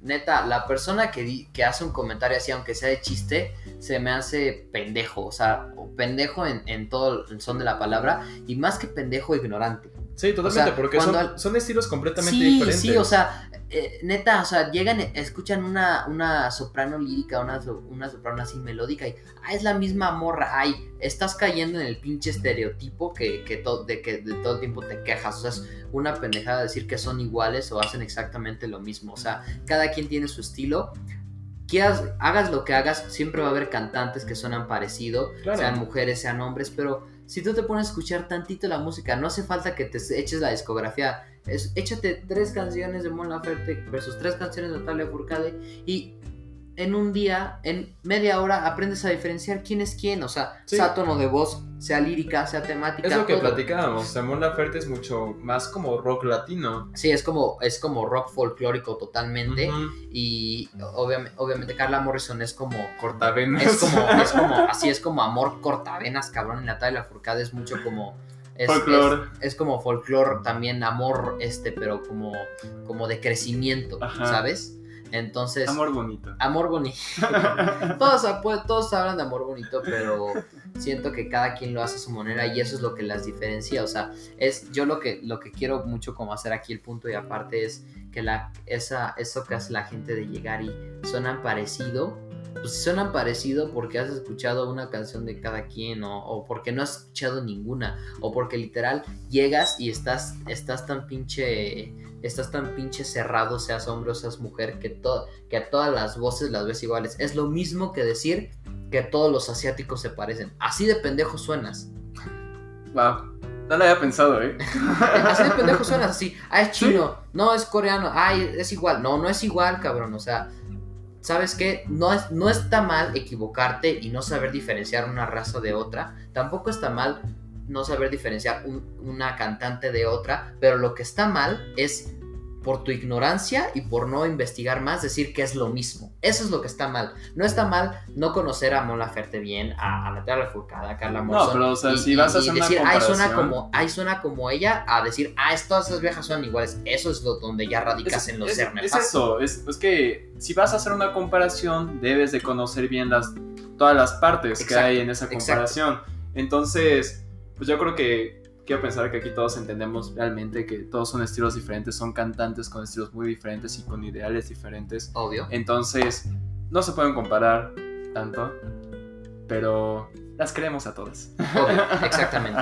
neta, la persona que, di- que hace un comentario así, aunque sea de chiste, se me hace pendejo, o sea, pendejo en, en todo el son de la palabra, y más que pendejo, ignorante. Sí, totalmente, O sea, porque son, al- son estilos completamente Sí, diferentes. sí, o sea, eh, neta, o sea, llegan, escuchan una, una soprano lírica, una, una soprano así melódica y, ah, es la misma morra, ay, estás cayendo en el pinche estereotipo que, que, to- de que de todo el tiempo te quejas, o sea, es una pendejada decir que son iguales o hacen exactamente lo mismo, o sea, cada quien tiene su estilo. Quieras, hagas lo que hagas, siempre va a haber cantantes que suenan parecido, Claro. sean mujeres, sean hombres, pero si tú te pones a escuchar tantito la música, no hace falta que te eches la discografía. Es, échate tres canciones de Mon Laferte versus tres canciones de Natalia Furcade y en un día, en media hora, aprendes a diferenciar quién es quién. O sea, Sí. sea tono de voz, sea lírica, sea temática. Es lo que todo. platicábamos. Mon Laferte es mucho más como rock latino. Sí, es como, es como rock folclórico totalmente. Y obviamente, obviamente Carla Morrison es como Cortavenas. es como, es como, así es como amor cortavenas, cabrón. Y Natalia Furcade es mucho como. Es, Folclor. Es, es como folclore también, amor, este, pero como, como de crecimiento, Ajá. ¿sabes? Entonces, amor, Amor bonito. bonito. todos, pues, todos hablan de amor bonito, pero siento que cada quien lo hace a su manera y eso es lo que las diferencia. O sea, es yo lo que, lo que quiero mucho como hacer aquí el punto y aparte es que la, esa, eso que hace la gente de llegar y suenan parecido, pues suenan parecido porque has escuchado una canción de cada quien o, o porque no has escuchado ninguna o porque literal llegas y estás, estás tan pinche estás tan pinche cerrado seas hombre o seas mujer que, to- que a todas las voces las ves iguales es lo mismo que decir que todos los asiáticos se parecen así de pendejo suenas Wow. No lo había pensado, ¿eh? así de pendejo suenas así ah es chino no es coreano ay es igual no no es igual cabrón o sea ¿sabes qué? No, es, no está mal equivocarte y no saber diferenciar una raza de otra. Tampoco está mal no saber diferenciar un- una cantante de otra. Pero lo que está mal es por tu ignorancia y por no investigar más decir que es lo mismo. Eso es lo que está mal. No está mal no conocer a Mon Laferte bien, a, a Natalia Lafourcade, a Carla Morrison. pero, o sea, y- si y- vas a y hacer una decir, ay, suena como, ay, suena como ella, a decir, ah, es- todas esas viejas son iguales. Eso es lo donde ya radicas Es, en lo es- ser es nefasto. eso, es, es que si vas a hacer una comparación, debes de conocer bien las, todas las partes que hay en esa exacto. comparación. Entonces, pues yo creo que quiero pensar que aquí todos entendemos realmente que todos son estilos diferentes, son cantantes con estilos muy diferentes y con ideales diferentes. Obvio. Entonces, no se pueden comparar tanto, pero las queremos a todas. Obvio, exactamente.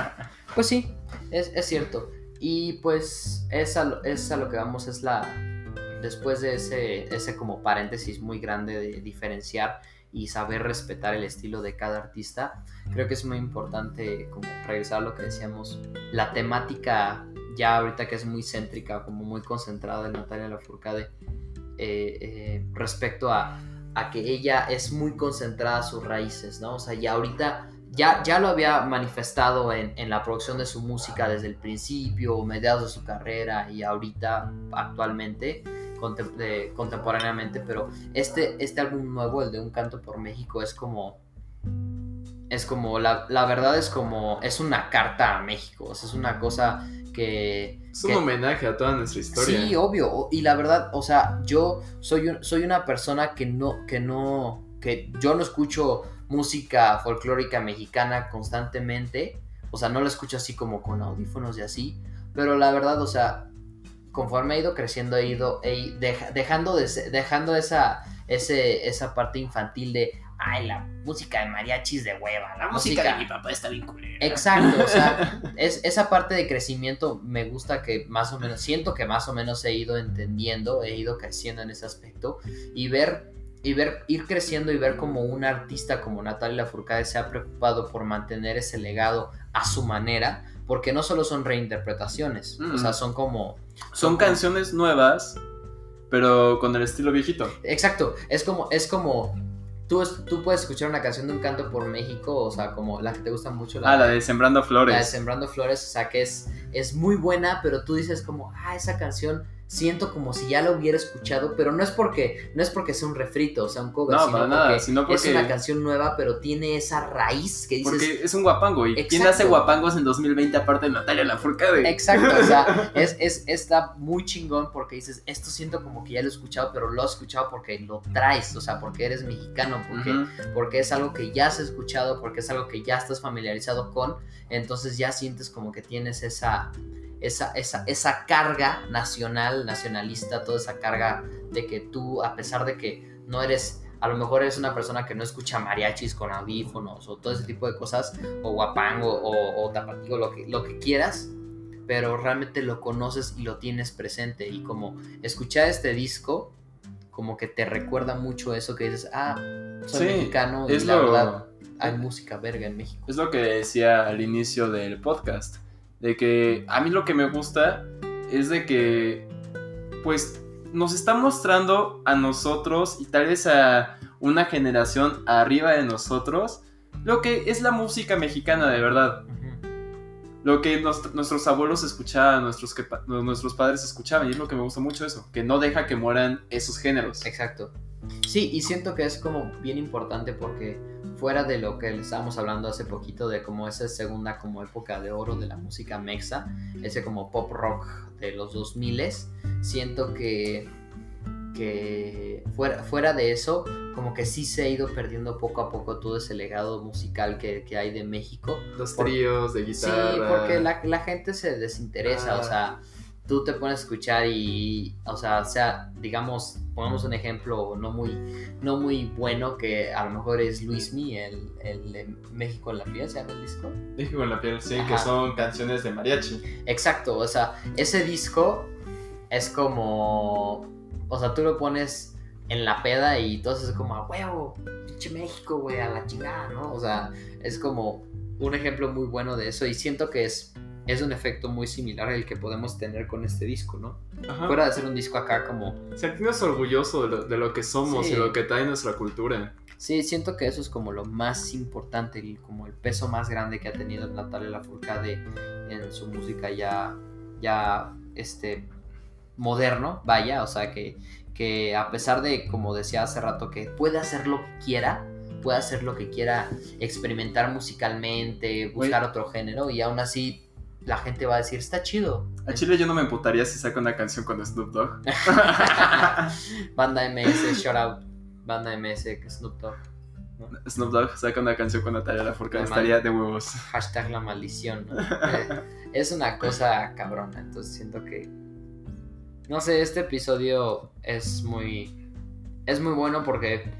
Pues sí, es, es cierto. Y pues es a, lo, es a lo que vamos, es la... Después de ese, ese como paréntesis muy grande de diferenciar y saber respetar el estilo de cada artista, creo que es muy importante como regresar a lo que decíamos, la temática ya ahorita que es muy céntrica, como muy concentrada en Natalia Lafourcade, eh, eh, respecto a, a que ella es muy concentrada a sus raíces, ¿no? O sea, ya ahorita ya, ya lo había manifestado en, en la producción de su música desde el principio, mediados de su carrera y ahorita actualmente, contem- contemporáneamente, pero este, este álbum nuevo, el de Un Canto por México, es como... Es como, la, la verdad es como, es una carta a México, o sea, es una cosa que... Es un que- homenaje a toda nuestra historia. Sí, obvio. Y la verdad, o sea, yo soy, un- soy una persona que no, que no, que yo no escucho música folclórica mexicana constantemente. O sea, no la escucho así como con audífonos y así. Pero la verdad, o sea, conforme he ido creciendo, he ido he- dejando, de, esa, ese, esa parte infantil de, ay, la música de mariachis de hueva, la, música, papá está bien culera. Exacto, o sea, es, esa parte de crecimiento me gusta que más o menos, siento que más o menos he ido entendiendo, he ido creciendo en ese aspecto y ver, y ver, ir creciendo y ver como un artista como Natalia Lafourcade se ha preocupado por mantener ese legado a su manera, porque no solo son reinterpretaciones, o sea, Mm. son como... Son canciones nuevas, pero con el estilo viejito. Exacto, es como, es como, tú, tú puedes escuchar una canción de un canto por México, o sea, como la que te gusta mucho, Ah, la de Sembrando La de Flores. Sembrando Flores, o sea que es, es muy buena, pero tú dices como, ah, esa canción siento como si ya la hubiera escuchado, pero no es porque, no es porque sea un refrito, o sea, un cover, No, sino, para nada, porque sino es porque- una canción nueva, pero tiene esa raíz que dices... Porque es un guapango. ¿Y quién Exacto. hace guapangos en 2020 aparte de Natalia Lafourcade? Exacto, o sea, es, es, está muy chingón porque dices, esto siento como que ya lo he escuchado, pero lo he escuchado porque lo traes, o sea, porque eres mexicano, porque, porque es algo que ya has escuchado, porque es algo que ya estás familiarizado con, entonces ya sientes como que tienes esa, esa, esa, esa carga nacional, nacionalista, toda esa carga de que tú, a pesar de que no eres, a lo mejor eres una persona que no escucha mariachis con audífonos o todo ese tipo de cosas, o guapango o, o tapatío, lo que, lo que quieras, pero realmente lo conoces y lo tienes presente y como escuchar este disco como que te recuerda mucho eso que dices, ah, soy Sí, mexicano y es la lo- verdad hay música verga en México. Es lo que decía al inicio del podcast. De que a mí lo que me gusta es de que, pues, nos está mostrando a nosotros y tal vez a una generación arriba de nosotros lo que es la música mexicana de verdad. Lo que nos- nuestros abuelos escuchaban, nuestros, que nuestros padres escuchaban. Y es lo que me gusta mucho eso. Que no deja que mueran esos géneros. Exacto. Sí, y siento que es como bien importante porque fuera de lo que estábamos hablando hace poquito de como esa segunda como época de oro de la música mexa, ese como pop rock de los 2000 siento que que fuera, fuera de eso, como que sí se ha ido perdiendo poco a poco todo ese legado musical que, que hay de México. Los Por- tríos de Sí, guitarra. porque la, la gente se desinteresa, Ah. o sea, tú te pones a escuchar y, o sea, sea, digamos, pongamos un ejemplo no muy, no muy bueno que a lo mejor es Luismi, el, el de México en la piel, ¿se llama el disco? México en la piel, sí, que son canciones de mariachi. Exacto, o sea, ese disco es como, o sea, tú lo pones en la peda y todo es como, a huevo, pinche México, güey, a la chingada, ¿no? O sea, es como un ejemplo muy bueno de eso y siento que es es un efecto muy similar al que podemos tener con este disco, ¿no? Ajá. Fuera de hacer un disco acá como... Sentirnos orgullosos de lo, de lo que somos Sí. y lo que trae nuestra cultura. Sí, siento que eso es como lo más importante, el- como el peso más grande que ha tenido Natalia Lafourcade en su música ya, ya, este, moderno, vaya, o sea, que, que a pesar de, como decía hace rato, que puede hacer lo que quiera, puede hacer lo que quiera, experimentar musicalmente, buscar otro género, y aún así la gente va a decir, está chido. A Chile yo no me emputaría si saca una canción con Snoop Dogg. Banda MS, shout out. Banda MS, Snoop Dogg. Snoop Dogg saca una canción con Natalia Lafourcade, La estaría de huevos. Hashtag la maldición. ¿no? Es una cosa cabrona, entonces siento que... No sé, este episodio es muy... Es muy bueno porque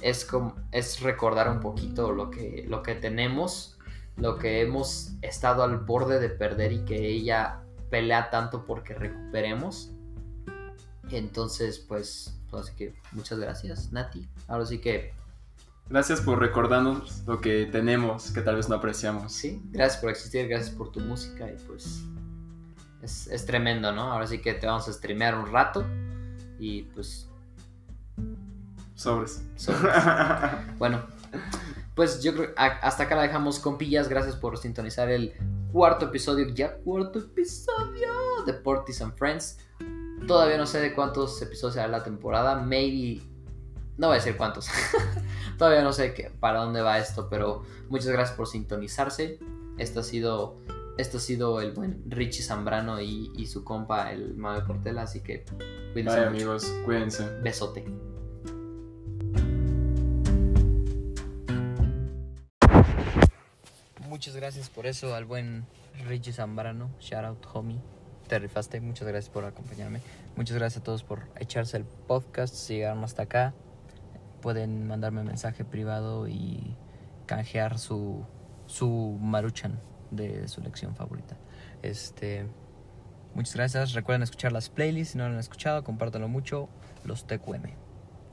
es como... Es recordar un poquito lo que, lo que tenemos, lo que hemos estado al borde de perder y que ella pelea tanto porque recuperemos. Entonces, pues, así que muchas gracias, Nati. Ahora sí que Gracias por recordarnos lo que tenemos, que tal vez no apreciamos. Sí, gracias por existir, gracias por tu música y pues es, es tremendo, ¿no? Ahora sí que te vamos a streamear un rato y pues Sobres. sobres. bueno, pues yo creo hasta acá la dejamos con pillas, gracias por sintonizar el cuarto episodio, ya cuarto episodio de Portis and Friends. Todavía no sé de cuántos episodios será la temporada, maybe no voy a decir cuántos. Todavía no sé qué, para dónde va esto, pero muchas gracias por sintonizarse. Esto ha sido, esto ha sido el buen Richie Zambrano y, y su compa, el Mabe Portela, así que cuídense Bye mucho. amigos, cuídense. Besote. Muchas gracias por eso al buen Richie Zambrano. Shout out, homie. Te rifaste. Muchas gracias por acompañarme. Muchas gracias a todos por echarse el podcast. Si llegaron hasta acá, pueden mandarme mensaje privado y canjear su, su maruchan de su lección favorita. Este, muchas gracias. Recuerden escuchar las playlists. Si no lo han escuchado, compártanlo mucho. Los TQM.